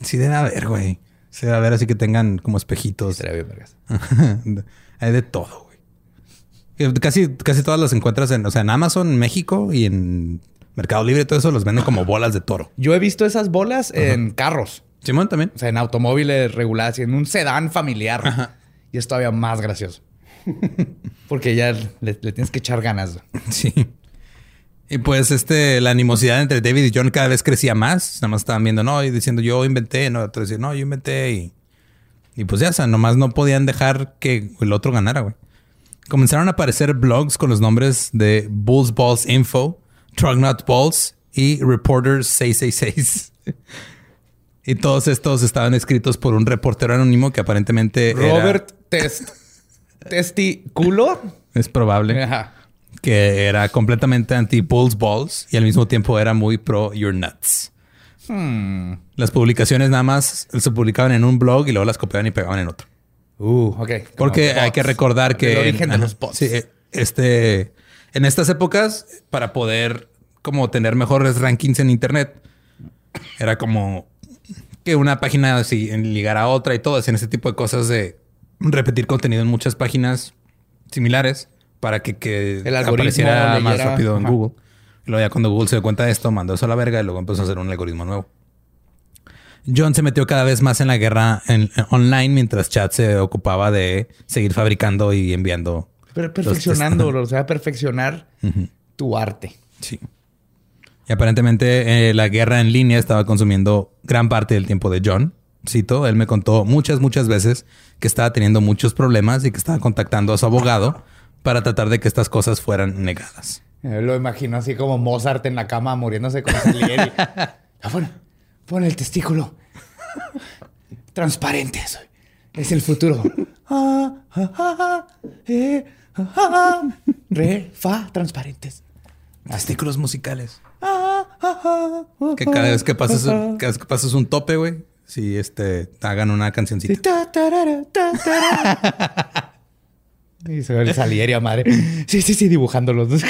Sí debe haber, güey. Sí debe haber así que tengan como espejitos. Estaría bien, vergas. (laughs) Hay de todo, güey. Que Casi, casi todas las encuentras en, o sea, en Amazon, México y en Mercado Libre, todo eso los venden como bolas de toro. Yo he visto esas bolas en carros. Simón también. O sea, en automóviles regulares, en un sedán familiar. Y es todavía más gracioso. (laughs) Porque ya le, le tienes que echar ganas. Sí. Y pues este, la animosidad entre David y John cada vez crecía más. Nada más estaban viendo, no, y diciendo yo inventé, no, otro decía, no, yo inventé. Y, y pues ya, o sea, nomás no podían dejar que el otro ganara, güey. Comenzaron a aparecer blogs con los nombres de Bulls Balls Info, Truck Nut Balls y Reporters 666. (laughs) y todos estos estaban escritos por un reportero anónimo que aparentemente era- Robert Test. Testiculo. es probable Ajá. Que era completamente anti Bulls Balls y al mismo tiempo era muy pro Your Nuts. Hmm. Las publicaciones nada más se publicaban en un blog y luego las copiaban y pegaban en otro. Uh, ok. Porque hay que recordar que El origen de ajá, los bots. sí, eh, este en estas épocas para poder como tener mejores rankings en internet era como que una página así en ligar a otra y todo hacían ese tipo de cosas de repetir contenido en muchas páginas similares para que, que El algoritmo apareciera más leyera- rápido en ajá. Google. Y luego ya cuando Google se dio cuenta de esto, mandó eso a la verga y luego empezó a hacer un algoritmo nuevo. John se metió cada vez más en la guerra en- en- online mientras Chad se ocupaba de seguir fabricando y enviando. Per- los perfeccionando, o sea, perfeccionar tu arte. Sí. Y aparentemente eh, la guerra en línea estaba consumiendo gran parte del tiempo de John. Cito, él me contó muchas, muchas veces que estaba teniendo muchos problemas y que estaba contactando a su abogado para tratar de que estas cosas fueran negadas. Eh, Lo imagino así como Mozart en la cama muriéndose con Salieri. (laughs) Ah, pon, pon el testículo. Transparente soy. Es el futuro. Ah, ah, eh, re, fa, transparentes. Testículos musicales. Que cada vez que pasas, cada vez que pasas un tope, güey, si este hagan una cancioncita. (laughs) Y se ve el Salieri a madre. Sí, sí, sí, dibujándolos. (laughs)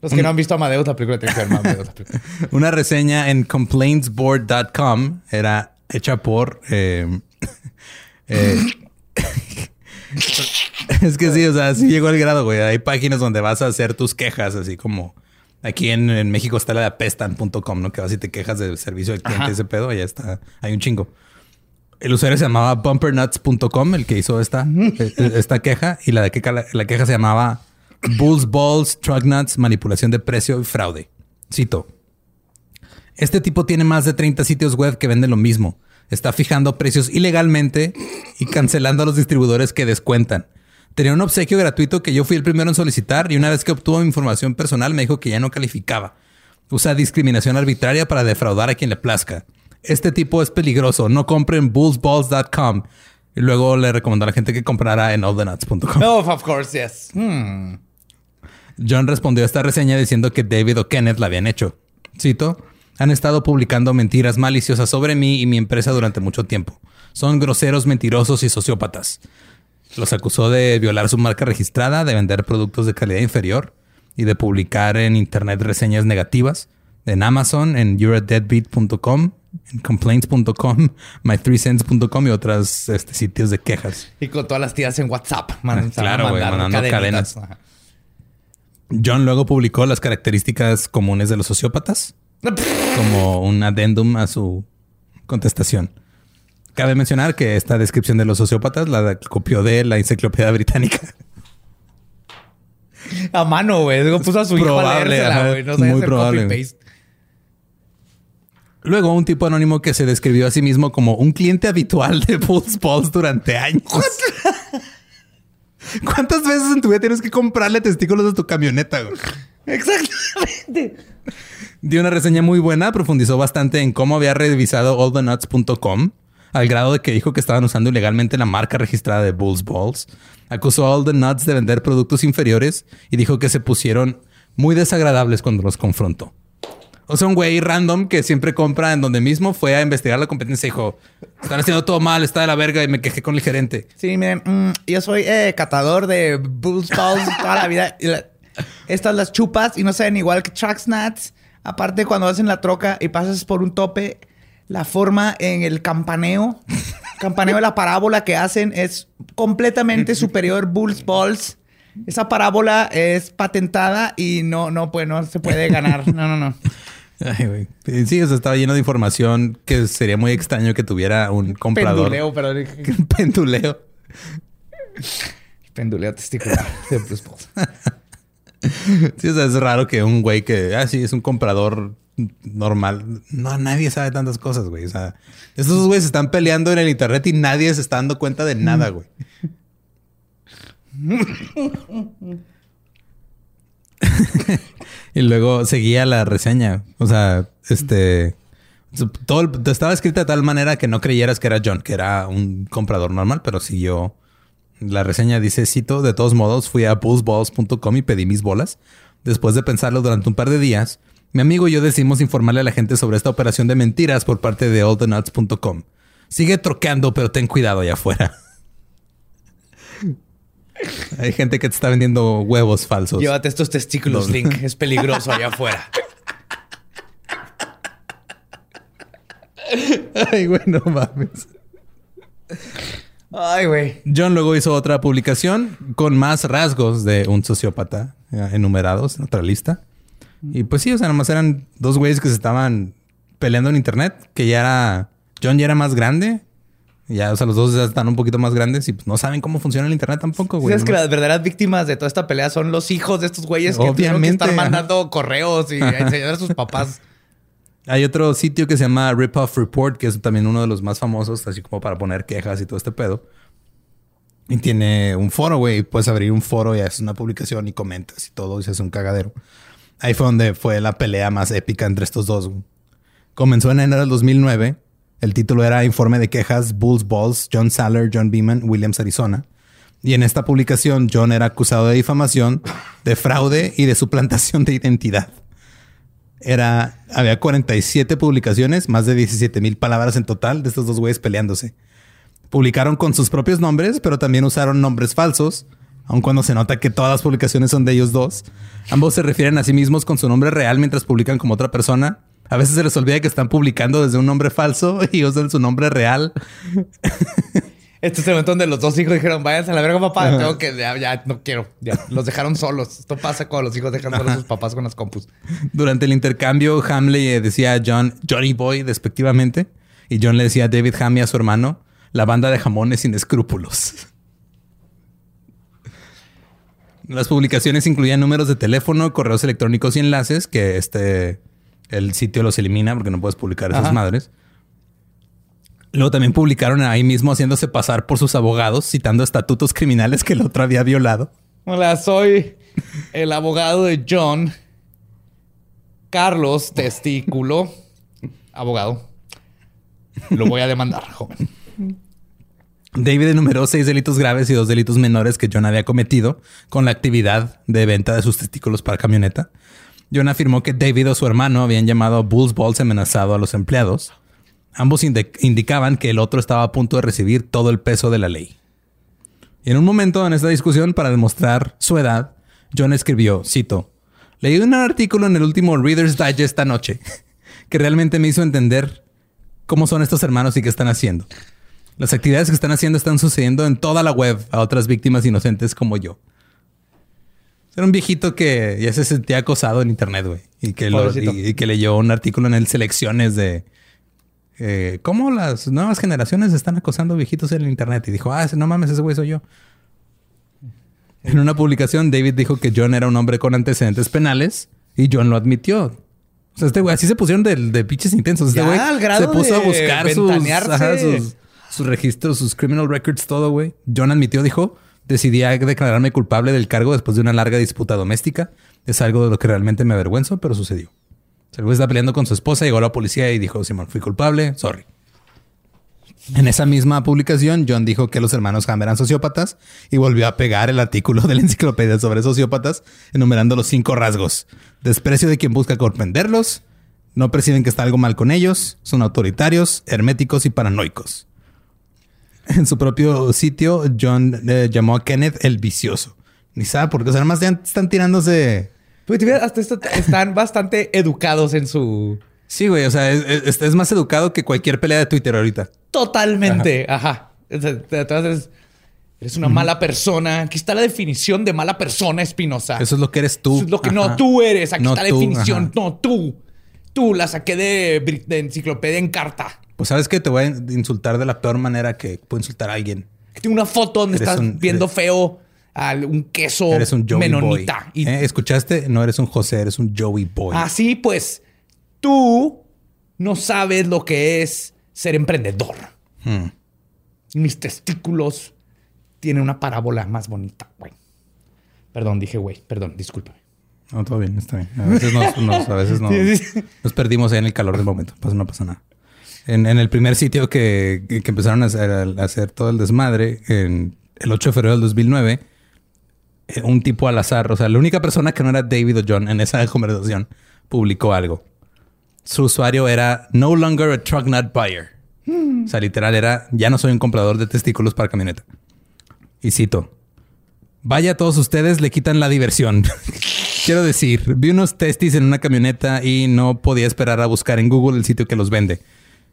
Los que no han visto Amadeus, la película tienen que ver Amadeus. (laughs) Una reseña en complaintsboard.com era hecha por. eh, (laughs) eh, es que sí, o sea, sí llegó al grado, güey. Hay páginas donde vas a hacer tus quejas, así como aquí en, en México está la de apestan.com, ¿no? Que vas y te quejas del servicio del cliente, Ajá. ese pedo, ya está. Hay un chingo. El usuario se llamaba bumpernuts.com, el que hizo esta, (laughs) esta queja, y la, de queja, la queja se llamaba Bulls Balls, Truck Nuts, manipulación de precio y fraude. Cito. Este tipo tiene más de 30 sitios web que venden lo mismo. Está fijando precios ilegalmente y cancelando a los distribuidores que descuentan. Tenía un obsequio gratuito que yo fui el primero en solicitar y una vez que obtuvo mi información personal me dijo que ya no calificaba. Usa discriminación arbitraria para defraudar a quien le plazca. Este tipo es peligroso. No compren bullsballs.com. Y luego le recomendó a la gente que comprara en allthenuts.com. No, of course, yes. Hmm. John respondió a esta reseña diciendo que David o Kenneth la habían hecho. Cito, han estado publicando mentiras maliciosas sobre mí y mi empresa durante mucho tiempo. Son groseros, mentirosos y sociópatas. Los acusó de violar su marca registrada, de vender productos de calidad inferior y de publicar en internet reseñas negativas en Amazon, en youreadeadbeat.com, en complaints.com, my3cents.com y otros este, sitios de quejas. Y con todas las tías en WhatsApp. man, se van a Claro, güey, mandando cadenitas. cadenas. John luego publicó las características comunes de los sociópatas (laughs) como un adendum a su contestación. Cabe mencionar que esta descripción de los sociópatas la copió de la enciclopedia británica. A mano, güey. Puso a su hijo a Probable, leérsela, güey. No Muy probable, copy-paste. Luego, un tipo anónimo que se describió a sí mismo como un cliente habitual de Pulse Balls durante años. (laughs) ¿Cuántas veces en tu vida tienes que comprarle testículos a tu camioneta? güey? Exactamente. Dio una reseña muy buena, profundizó bastante en cómo había revisado allthenuts.com, al grado de que dijo que estaban usando ilegalmente la marca registrada de Bulls Balls. Acusó a All the Nuts de vender productos inferiores y dijo que se pusieron muy desagradables cuando los confrontó. O sea, un güey random que siempre compra en donde mismo fue a investigar la competencia y dijo: Están haciendo todo mal, está de la verga. Y me quejé con el gerente. Sí, miren, mm, yo soy eh, catador de Bulls Balls toda la vida. La- estas las chupas y no saben igual que Truck Nuts. Aparte, cuando hacen la troca y pasas por un tope, la forma en el campaneo, campaneo de la parábola que hacen es completamente (laughs) superior Bulls Balls. Esa parábola es patentada y no, no, pues, no se puede ganar. No, no, no. Ay, güey. Sí, o sea, estaba lleno de información que sería muy extraño que tuviera un comprador. Penduleo, perdón. (laughs) Penduleo. Penduleo testicular de Balls. Sí, o sea, es raro que un güey que, ah, sí, es un comprador normal. No, nadie sabe tantas cosas, güey. O sea, estos güeyes están peleando en el internet y nadie se está dando cuenta de nada, güey. (laughs) (laughs) y luego seguía la reseña. O sea, este. Todo estaba escrita de tal manera que no creyeras que era John, que era un comprador normal, pero siguió. La reseña dice, cito, de todos modos, fui a bullsballs.com y pedí mis bolas. Después de pensarlo durante un par de días, mi amigo y yo decidimos informarle a la gente sobre esta operación de mentiras por parte de allthenuts.com. Sigue troqueando, pero ten cuidado allá afuera. (laughs) Hay gente que te está vendiendo huevos falsos. Llévate estos testículos, No. Link. Es peligroso allá afuera. Ay, güey, no mames. Ay, güey. John luego hizo otra publicación con más rasgos de un sociópata enumerados en otra lista. Y pues sí, o sea, nomás eran dos güeyes que se estaban peleando en internet, que ya era... John ya era más grande. Ya, o sea, los dos ya están un poquito más grandes y pues no saben cómo funciona el internet tampoco, güey. ¿Sabes que las verdaderas víctimas de toda esta pelea son los hijos de estos güeyes que tuvieron que Obviamente, estar ajá. mandando correos y (laughs) enseñar a sus papás? Hay otro sitio que se llama Ripoff Report, que es también uno de los más famosos, así como para poner quejas y todo este pedo. Y tiene un foro, güey. Puedes abrir un foro y haces una publicación y comentas y todo y se hace un cagadero. Ahí fue donde fue la pelea más épica entre estos dos. Comenzó en enero del 2009, El título era Informe de quejas Bulls Balls, John Saller, John Beeman, Williams, Arizona. Y en esta publicación, John era acusado de difamación, de fraude y de suplantación de identidad. Era, había 47 publicaciones, más de 17 mil palabras en total de estos dos güeyes peleándose. Publicaron con sus propios nombres, pero también usaron nombres falsos, aun cuando se nota que todas las publicaciones son de ellos dos. Ambos se refieren a sí mismos con su nombre real mientras publican como otra persona. A veces se les olvida que están publicando desde un nombre falso (laughs) y usan su nombre real. Este es el momento donde los dos hijos dijeron, váyanse a la verga, papá. Tengo que, ya, ya, no quiero. Ya, los dejaron solos. Esto pasa cuando los hijos dejan solos a sus papás con las compus. Durante el intercambio, Ham le decía a John Johnny Boy despectivamente y John le decía a David Ham y a su hermano la banda de jamones sin escrúpulos. Las publicaciones incluían números de teléfono, correos electrónicos y enlaces que este el sitio los elimina porque no puedes publicar esas Ajá. madres. Luego también publicaron ahí mismo haciéndose pasar por sus abogados, citando estatutos criminales que el otro había violado. Hola, soy el abogado de John Carlos Testículo. Abogado. Lo voy a demandar, joven. David enumeró seis delitos graves y dos delitos menores que John había cometido con la actividad de venta de sus testículos para camioneta. John afirmó que David o su hermano habían llamado a Bulls Balls amenazado a los empleados. Ambos indicaban que el otro estaba a punto de recibir todo el peso de la ley. Y en un momento en esta discusión, para demostrar su edad, John escribió, cito, leí un artículo en el último Reader's Digest esta noche (laughs) que realmente me hizo entender cómo son estos hermanos y qué están haciendo. Las actividades que están haciendo están sucediendo en toda la web a otras víctimas inocentes como yo. Era un viejito que ya se sentía acosado en internet, güey. Y, que lo- Pobrecito. y, y que leyó un artículo en el Selecciones de eh, cómo las nuevas generaciones están acosando viejitos en el internet. Y dijo, ah, no mames, ese güey soy yo. En una publicación, David dijo que John era un hombre con antecedentes penales y John lo admitió. O sea, este güey, así se pusieron de, de pinches intensos. Este güey se puso a buscar sus, ventanearse. ajá, sus, sus registros, sus criminal records, todo, güey. John admitió, dijo, decidí declararme culpable del cargo después de una larga disputa doméstica. Es algo de lo que realmente me avergüenzo, pero sucedió. El güey está peleando con su esposa, llegó la policía y dijo, Simón, fui culpable, sorry. En esa misma publicación, John dijo que los hermanos Ham eran sociópatas y volvió a pegar el artículo (laughs) de la enciclopedia sobre sociópatas, enumerando los cinco rasgos. Desprecio de quien busca comprenderlos, no perciben que está algo mal con ellos, son autoritarios, herméticos y paranoicos. En su propio sitio, John eh, llamó a Kenneth el vicioso. Ni sabe por qué, o sea, además ya están tirándose... Pues, hasta esto están bastante educados en su... Sí, güey, o sea, es, es- es más educado que cualquier pelea de Twitter ahorita. Totalmente. Ajá. Entonces, eres una mala persona. Aquí está la definición de mala persona, Espinosa. Eso es lo que eres tú. Eso es lo que Ajá. no tú eres. Aquí No está la definición. ajá. No tú. Tú la saqué de enciclopedia en carta. Pues sabes que te voy a insultar de la peor manera que puedo insultar a alguien. Tengo una foto donde Eres estás un- viendo eres- feo a un queso Eres un Joey menonita. Boy. Y ¿Eh? ¿Escuchaste? No eres un José, eres un Joey Boy. así pues, tú no sabes lo que es ser emprendedor. Hmm. Mis testículos tienen una parábola más bonita, güey. Perdón, dije güey. Perdón, discúlpame. No, todo bien, está bien. A veces nos, nos- a veces (laughs) nos, Sí, sí. nos perdimos ahí en el calor del momento. Pues no pasa nada. En, en el primer sitio que, que empezaron a hacer, a hacer todo el desmadre, en el 8 de febrero del 2009, eh, un tipo al azar, o sea, la única persona que no era David o John en esa (laughs) conversación, publicó algo. Su usuario era no longer a truck nut buyer. O sea, literal era ya no soy un comprador de testículos para camioneta. Y cito. Vaya, todos ustedes le quitan la diversión. (laughs) Quiero decir, vi unos testis en una camioneta y no podía esperar a buscar en Google el sitio que los vende.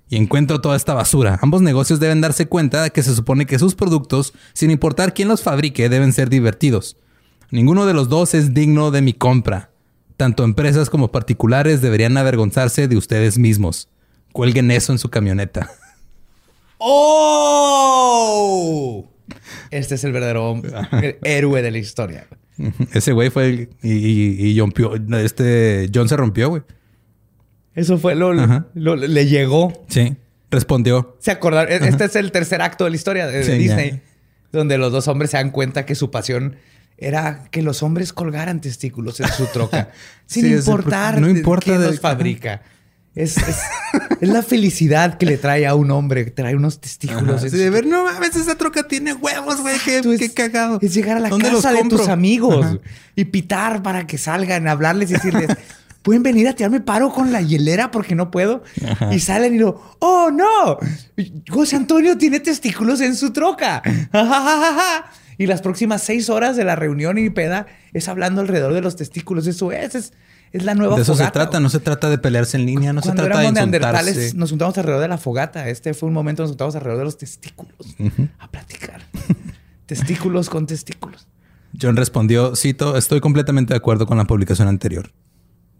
Y encuentro toda esta basura. Ambos negocios deben darse cuenta que se supone que sus productos, sin importar quién los fabrique, deben ser divertidos. Ninguno de los dos es digno de mi compra. Tanto empresas como particulares deberían avergonzarse de ustedes mismos. Cuelguen eso en su camioneta. (laughs) ¡Oh! Este es el verdadero (laughs) héroe de la historia. Ese güey fue el... Y, y, y Este... John se rompió, güey. Eso fue lo, Ajá. lo- le llegó. Sí. Respondió. Se acordaron. E- Este es el tercer acto de la historia de, Sí, Disney, ya. donde los dos hombres se dan cuenta que su pasión era que los hombres colgaran testículos en su troca, (laughs) sin Sí, importar no importa quién de- los fabrica. Es, es, es la felicidad que le trae a un hombre, que trae unos testículos. Así Es- de ver, no mames, esa troca tiene huevos, güey. Qué, qué cagado. Es llegar a la ¿Dónde casa de tus amigos Ajá. y pitar para que salgan, hablarles y decirles, (laughs) pueden venir a tirarme paro con la hielera porque no puedo. Y salen y lo, oh no, José Antonio tiene testículos en su troca. y las próximas seis horas de la reunión y peda es hablando alrededor de los testículos. Eso es, es, es la nueva De eso se trata, no se trata de pelearse en línea, no se trata de insultarse. nos juntamos alrededor de la fogata. Este fue un momento nos juntamos alrededor de los testículos a platicar. (laughs) testículos con testículos. John respondió, cito, estoy completamente de acuerdo con la publicación anterior.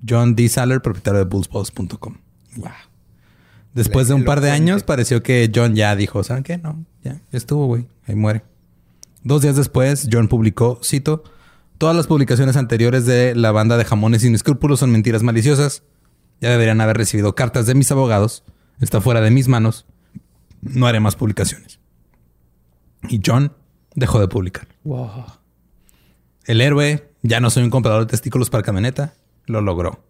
John D. Saller, propietario de bullsballs.com. Wow. Después de un par de años, pareció que John ya dijo, ¿saben qué? No, ya, ya estuvo, güey. Ahí muere. Dos días después, John publicó, cito, todas las publicaciones anteriores de la banda de jamones sin escrúpulos son mentiras maliciosas. Ya deberían haber recibido cartas de mis abogados. Está fuera de mis manos. No haré más publicaciones. Y John dejó de publicar. Wow. El héroe, ya no soy un comprador de testículos para camioneta, lo logró.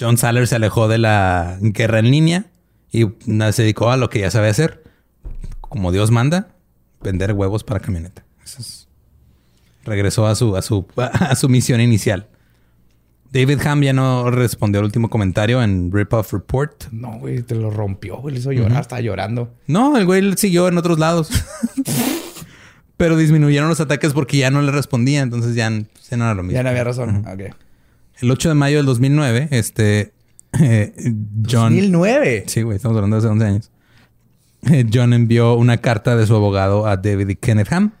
John Saller se alejó de la guerra en línea y se dedicó a lo que ya sabe hacer. Como Dios manda, vender huevos para camioneta. Eso es- Regresó a su, a, su, (laughs) a su misión inicial. David Ham ya no respondió al último comentario en Rip Off Report. No, güey, te lo rompió, güey. Le hizo llorar, estaba llorando. No, el güey siguió en otros lados. (laughs) Pero disminuyeron los ataques porque ya no le respondía. Entonces ya, ya no era lo mismo. Ya no había razón. Ok. El 8 de mayo del 2009, este (laughs) eh, John 2009. Sí, güey, estamos hablando de hace 11 años. Eh, John envió una carta de su abogado a David y Kenneth Ham.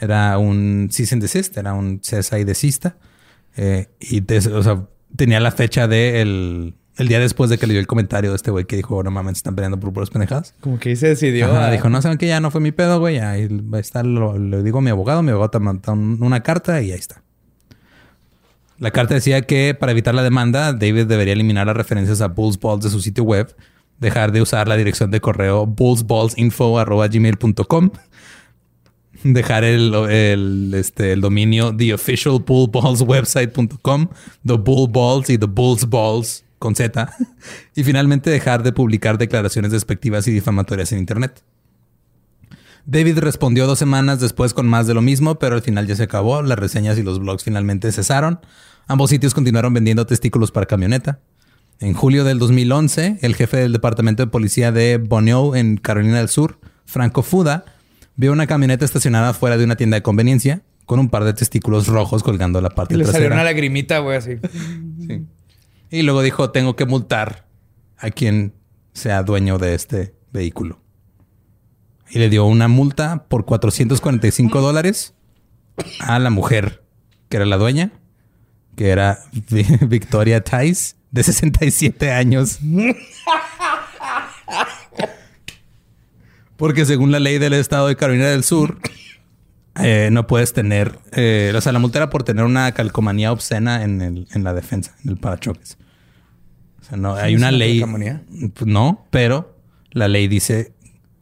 Era un cease and desist, era un cesa y desista. Eh, y des- o sea, tenía la fecha de el, el día después de que le dio el comentario de este güey que dijo, no mames, están peleando por puras pendejadas. Como que se decidió. Ajá, a- dijo, no, saben que ya no fue mi pedo, güey. Ahí va a estar, lo, le digo a mi abogado, mi abogado te mandó un- una carta y ahí está. La carta decía que para evitar la demanda, David debería eliminar las referencias a Bulls Balls de su sitio web, dejar de usar la dirección de correo bullsballsinfo.gmail.com, dejar el, el, este, el dominio theofficialbullballswebsite.com, the Bull Balls y the Bulls Balls con Z, (laughs) y finalmente dejar de publicar declaraciones despectivas y difamatorias en Internet. David respondió dos semanas después con más de lo mismo, pero al final ya se acabó. Las reseñas y los blogs finalmente cesaron. Ambos sitios continuaron vendiendo testículos para camioneta. En julio del 2011, el jefe del departamento de policía de Bonneau, en Carolina del Sur, Franco Fuda, vio una camioneta estacionada fuera de una tienda de conveniencia con un par de testículos rojos colgando la parte Y le salió trasera. una lagrimita, güey, así. Sí. Y luego dijo, tengo que multar a quien sea dueño de este vehículo. Y le dio una multa por 445 dólares a la mujer, que era la dueña, que era Vi- (laughs) Victoria Tice, de 67 años. (laughs) Porque según la ley del estado de Carolina del Sur, eh, no puedes tener, eh, o sea, la multa era por tener una calcomanía obscena en, el, en la defensa, en el parachoques. O sea, no, hay una ley. calcomanía? No, pero la ley dice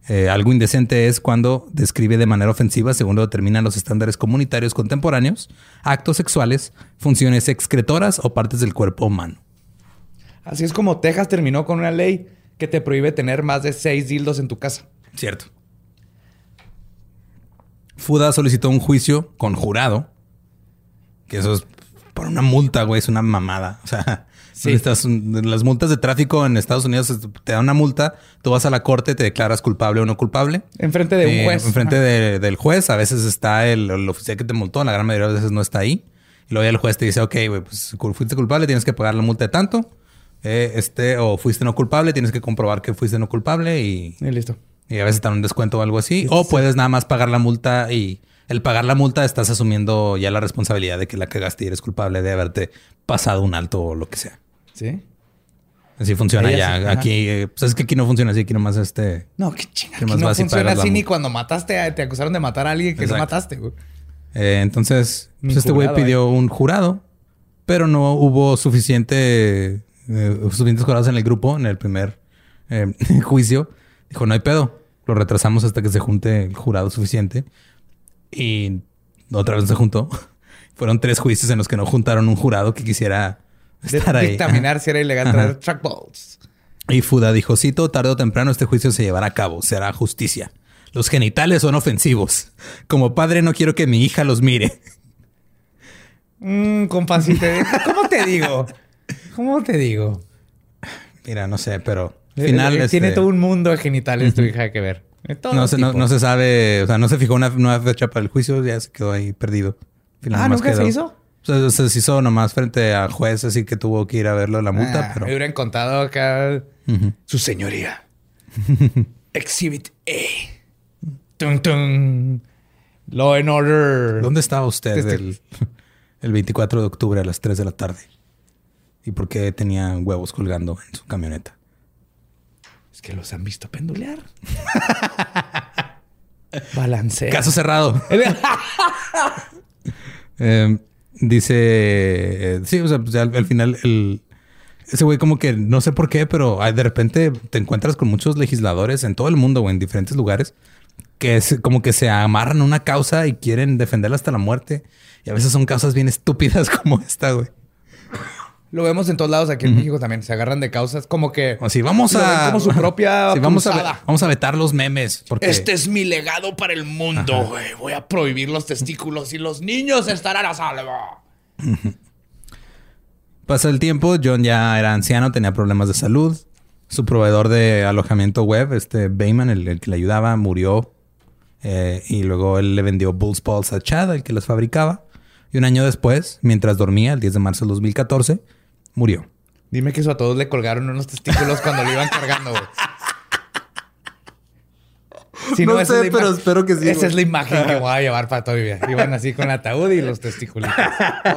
eh, algo indecente es cuando describe de manera ofensiva, según lo determinan los estándares comunitarios contemporáneos, actos sexuales, funciones excretoras o partes del cuerpo humano. Así es como Texas terminó con una ley que te prohíbe tener más de seis dildos en tu casa. Cierto. Fuda solicitó un juicio con jurado. Que eso es por una multa, güey. Es una mamada. O sea, Sí. estas- las multas de tráfico en Estados Unidos te dan una multa. Tú vas a la corte, te declaras culpable o no culpable. Enfrente de un Eh, juez. Enfrente de- del juez. A veces está el, el oficial que te multó. La gran mayoría de veces no está ahí. Y luego ya el juez te dice, ok, pues fuiste culpable, tienes que pagar la multa de tanto. Eh, este, o fuiste no culpable, tienes que comprobar que fuiste no culpable y Y listo. y a veces te dan un descuento o algo así. O puedes nada más pagar la multa y el pagar la multa estás asumiendo ya la responsabilidad de que la cagaste y eres culpable de haberte pasado un alto o lo que sea. ¿Sí? Así funciona ya. Aquí, eh, pues es que aquí no funciona así. Aquí nomás este... No, qué chinga. ¿Qué Aquí más no funciona así ni cuando mataste, a- te acusaron de matar a alguien que Exacto. no mataste, güey. eh, entonces, pues este güey pidió un jurado, pero no hubo suficiente... eh, suficientes jurados en el grupo, en el primer (laughs) juicio. Dijo, no hay pedo. Lo retrasamos hasta que se junte el jurado suficiente. Y otra vez se juntó. (laughs) Fueron tres juicios en los que no juntaron un jurado que quisiera estar ahí. dictaminar si era ilegal Ajá. traer trackballs. Y Fuda dijo, cito, tarde o temprano este juicio se llevará a cabo, será justicia. Los genitales son ofensivos. Como padre no quiero que mi hija los mire. Mmm, compasito. ¿Cómo te digo? ¿Cómo te digo? Mira, no sé, pero al final... Eh, Tiene este, todo un mundo de genitales tu hija que ver. No, se, no, no se sabe, o sea, no se fijó una nueva fecha para el juicio, ya se quedó ahí perdido. Final Ah, ¿nunca se quedó- hizo? O sea, se hizo nomás frente a juez, así que tuvo que ir a verlo la multa, Ah, pero... Me hubieran contado acá. Su señoría. (laughs) Exhibit A. Tum, tum. Law and Order. ¿Dónde estaba usted Este- el, el 24 de octubre a las 3 de la tarde? ¿Y por qué tenía huevos colgando en su camioneta? Es que los han visto pendulear. (laughs) Balancea. Caso cerrado. (laughs) Eh, dice, eh, sí, o sea, pues, al, al final el, ese güey como que no sé por qué, pero de repente te encuentras con muchos legisladores en todo el mundo o en diferentes lugares que es como que se amarran a una causa y quieren defenderla hasta la muerte. Y a veces son causas bien estúpidas (laughs) como esta, güey. Lo vemos en todos lados aquí en México también. Se agarran de causas como que. Así, vamos Lo ven a... como su propia (laughs) Sí, vamos, a, cruzada. vamos a vetar los memes. Porque... Este es mi legado para el mundo, güey. Voy a prohibir los testículos y los niños estarán a salvo. Pasa el tiempo, John ya era anciano, tenía problemas de salud. Su proveedor de alojamiento web, este Bayman, el, el que le ayudaba, murió. Eh, y luego él le vendió Bulls Balls a Chad, el que las fabricaba. Y un año después, mientras dormía, el 10 de marzo del 2014, murió. Dime que eso a todos le colgaron unos testículos cuando lo iban cargando, güey. Si No es sé, pero espero que sí, Esa es la imagen que (laughs) voy a llevar para toda mi vida. Iban así con el ataúd y los testículos.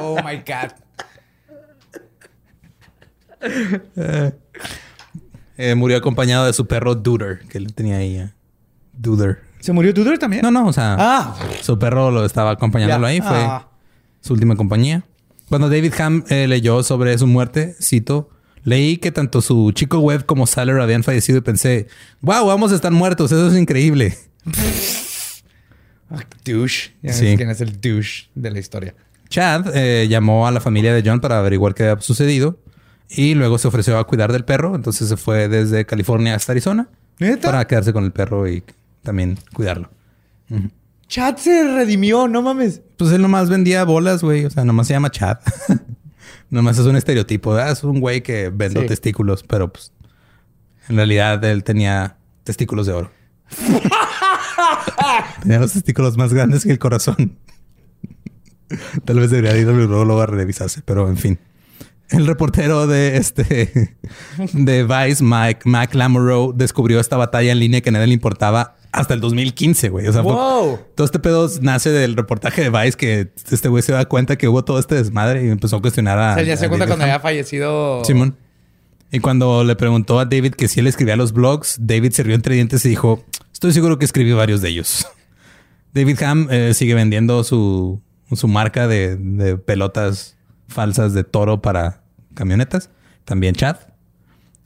Oh my God. Eh, murió acompañado de su perro Duder, que él tenía ahí. eh, Duder. ¿Se murió Tudor también? No, no, o sea, Ah, su perro lo estaba acompañándolo ya. ahí. Fue Ah. su última compañía. Cuando David Ham eh, leyó sobre su muerte, cito, leí que tanto su chico web como Saller habían fallecido y pensé, wow, vamos a estar muertos, eso es increíble. Ah, douche. Ya Sí. ves quién es el douche de la historia. Chad eh, llamó a la familia de John para averiguar qué había sucedido y luego se ofreció a cuidar del perro, entonces se fue desde California hasta Arizona ¿Neta? para quedarse con el perro y también cuidarlo. Chad se redimió, no mames. Pues él nomás vendía bolas, güey. O sea, nomás se llama Chad. (laughs) nomás es un estereotipo. ¿verdad? Es un güey que vende Sí. testículos, pero pues en realidad él tenía testículos de oro. (laughs) tenía los testículos más grandes que el corazón. Tal vez debería ir al urologo a revisarse, pero en fin. El reportero de este (laughs) de Vice, Mike Mac Lamoureux, descubrió esta batalla en línea que a nadie le importaba hasta el 2015, güey. O sea, fue- Wow. todo este pedo nace del reportaje de Vice que este güey se da cuenta que hubo todo este desmadre y empezó a cuestionar a. O sea, ya se cuenta David cuando Ham. había fallecido. Simón. Y cuando le preguntó a David que si él escribía los blogs, David se rió entre dientes y dijo: Estoy seguro que escribí varios de ellos. (laughs) David Ham eh, sigue vendiendo su, su marca de, de pelotas falsas de toro para camionetas. También Chad.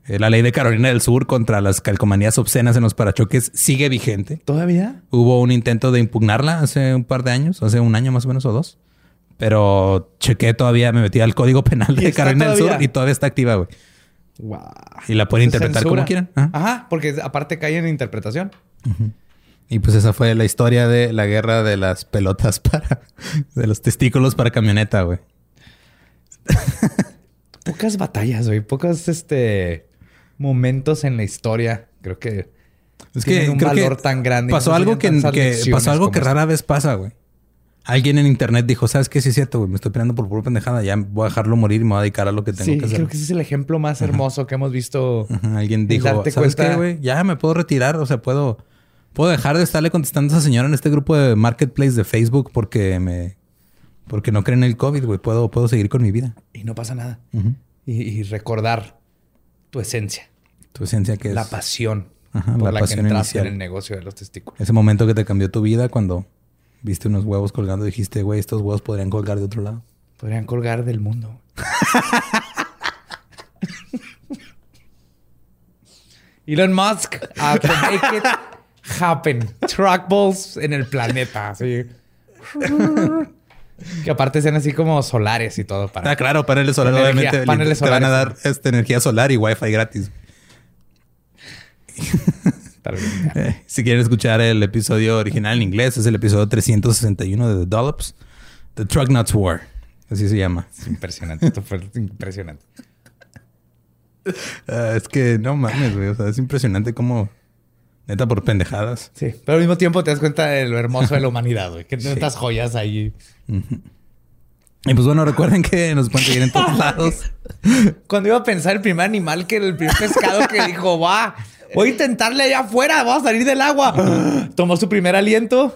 Eh, la ley de Carolina del Sur contra las calcomanías obscenas en los parachoques sigue vigente. ¿Todavía? Hubo un intento de impugnarla hace un par de años, hace un año más o menos o dos. Pero chequé todavía, me metí al código penal ¿Y de Carolina del Sur y todavía está activa, güey. Wow. Y la pueden interpretar como quieran. Ajá. Ajá, porque aparte cae en interpretación. Y pues esa fue la historia de la guerra de las pelotas (laughs) para... De los testículos para camioneta, güey. Pocas batallas, güey. Pocos este momentos en la historia. Creo que Es que un creo que valor tan grande Pasó algo que, que- pasó algo que rara vez pasa, güey. Alguien en internet dijo, ¿sabes qué? Sí es cierto, güey. Me estoy peleando por pura pendejada. Ya voy a dejarlo morir y me voy a dedicar a lo que tengo sí, que hacer. creo que ese es el ejemplo más hermoso que hemos visto. Ajá, Alguien dijo, ¿sabes cuenta- qué, güey? Ya me puedo retirar. O sea, puedo... Puedo dejar de estarle contestando a esa señora en este grupo de Marketplace de Facebook porque me... Porque no creen en el COVID, güey. Puedo, puedo seguir con mi vida. Y no pasa nada. Y recordar tu esencia, Tu esencia que es... la pasión Ajá, por la la, pasión que entraste inicial. en el negocio de los testículos. Ese momento que te cambió tu vida cuando viste unos huevos colgando y dijiste, güey, estos huevos podrían colgar de otro lado. Podrían colgar del mundo. (laughs) Elon Musk, uh, to make it happen. Trackballs en el planeta. así. (laughs) que aparte sean así como solares y todo para. Ah, claro, paneles solares, Energía, obviamente. paneles te van a dar esta energía solar y wifi gratis. (laughs) Eh, si quieren escuchar el episodio original en inglés, es el episodio 361 de The Dollops. The Truck Nuts War. Así se llama. Es impresionante. Esto fue impresionante. (laughs) Ah, es que no mames, güey. O sea, es impresionante cómo... Neta, por pendejadas. Sí, pero al mismo tiempo te das cuenta de lo hermoso de la (laughs) humanidad, güey. Que estas joyas ahí. Y pues bueno, recuerden que nos pueden seguir en todos (laughs) lados. Cuando iba a pensar el primer animal que era el primer pescado que dijo, va, voy a intentarle allá afuera, vamos a salir del agua. (gasps) Tomó su primer aliento.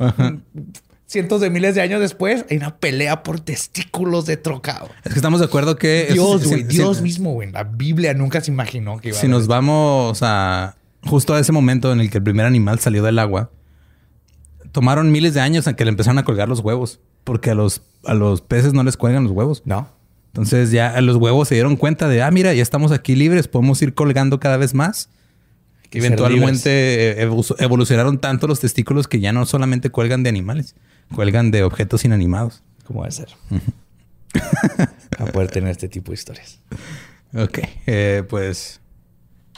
Cientos de miles de años después, hay una pelea por testículos de trocado. Es que estamos de acuerdo que... Dios, si- Dios si- mismo, güey. La Biblia nunca se imaginó que iba a Si nos vamos a justo a ese momento en el que el primer animal salió del agua, tomaron miles de años en que le empezaron a colgar los huevos, porque a los, a los peces no les cuelgan los huevos. No. Entonces ya a los huevos se dieron cuenta de, ah, mira, ya estamos aquí libres, podemos ir colgando cada vez más. que Eventualmente evo- evolucionaron tanto los testículos que ya no solamente cuelgan de animales, cuelgan de objetos inanimados. ¿Cómo va a ser? (laughs) a poder tener este tipo de historias. Ok, eh, pues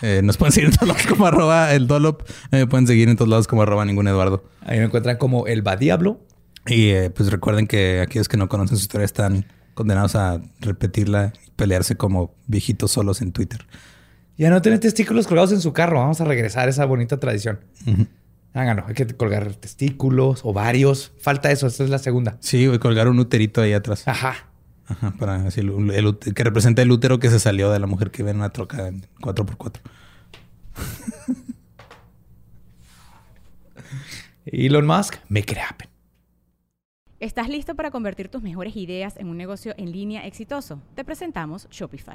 eh, nos pueden seguir en todos lados como arroba el dolop. Eh, pueden seguir en todos lados como arroba ningún Eduardo. Ahí me encuentran como el va diablo. Y eh, pues recuerden que aquellos que no conocen su historia están condenados a repetirla y pelearse como viejitos solos en Twitter. Ya no tener testículos colgados en su carro. Vamos a regresar a esa bonita tradición. Háganlo. Hay que colgar testículos, ovarios. Falta eso. Esta es la segunda. Sí, voy a colgar un uterito ahí atrás. Ajá. Ajá, (laughs) para así, el, el que representa el útero que se salió de la mujer que ve en una troca en 4x4. (laughs) Elon Musk, make it happen. ¿Estás listo para convertir tus mejores ideas en un negocio en línea exitoso? Te presentamos Shopify.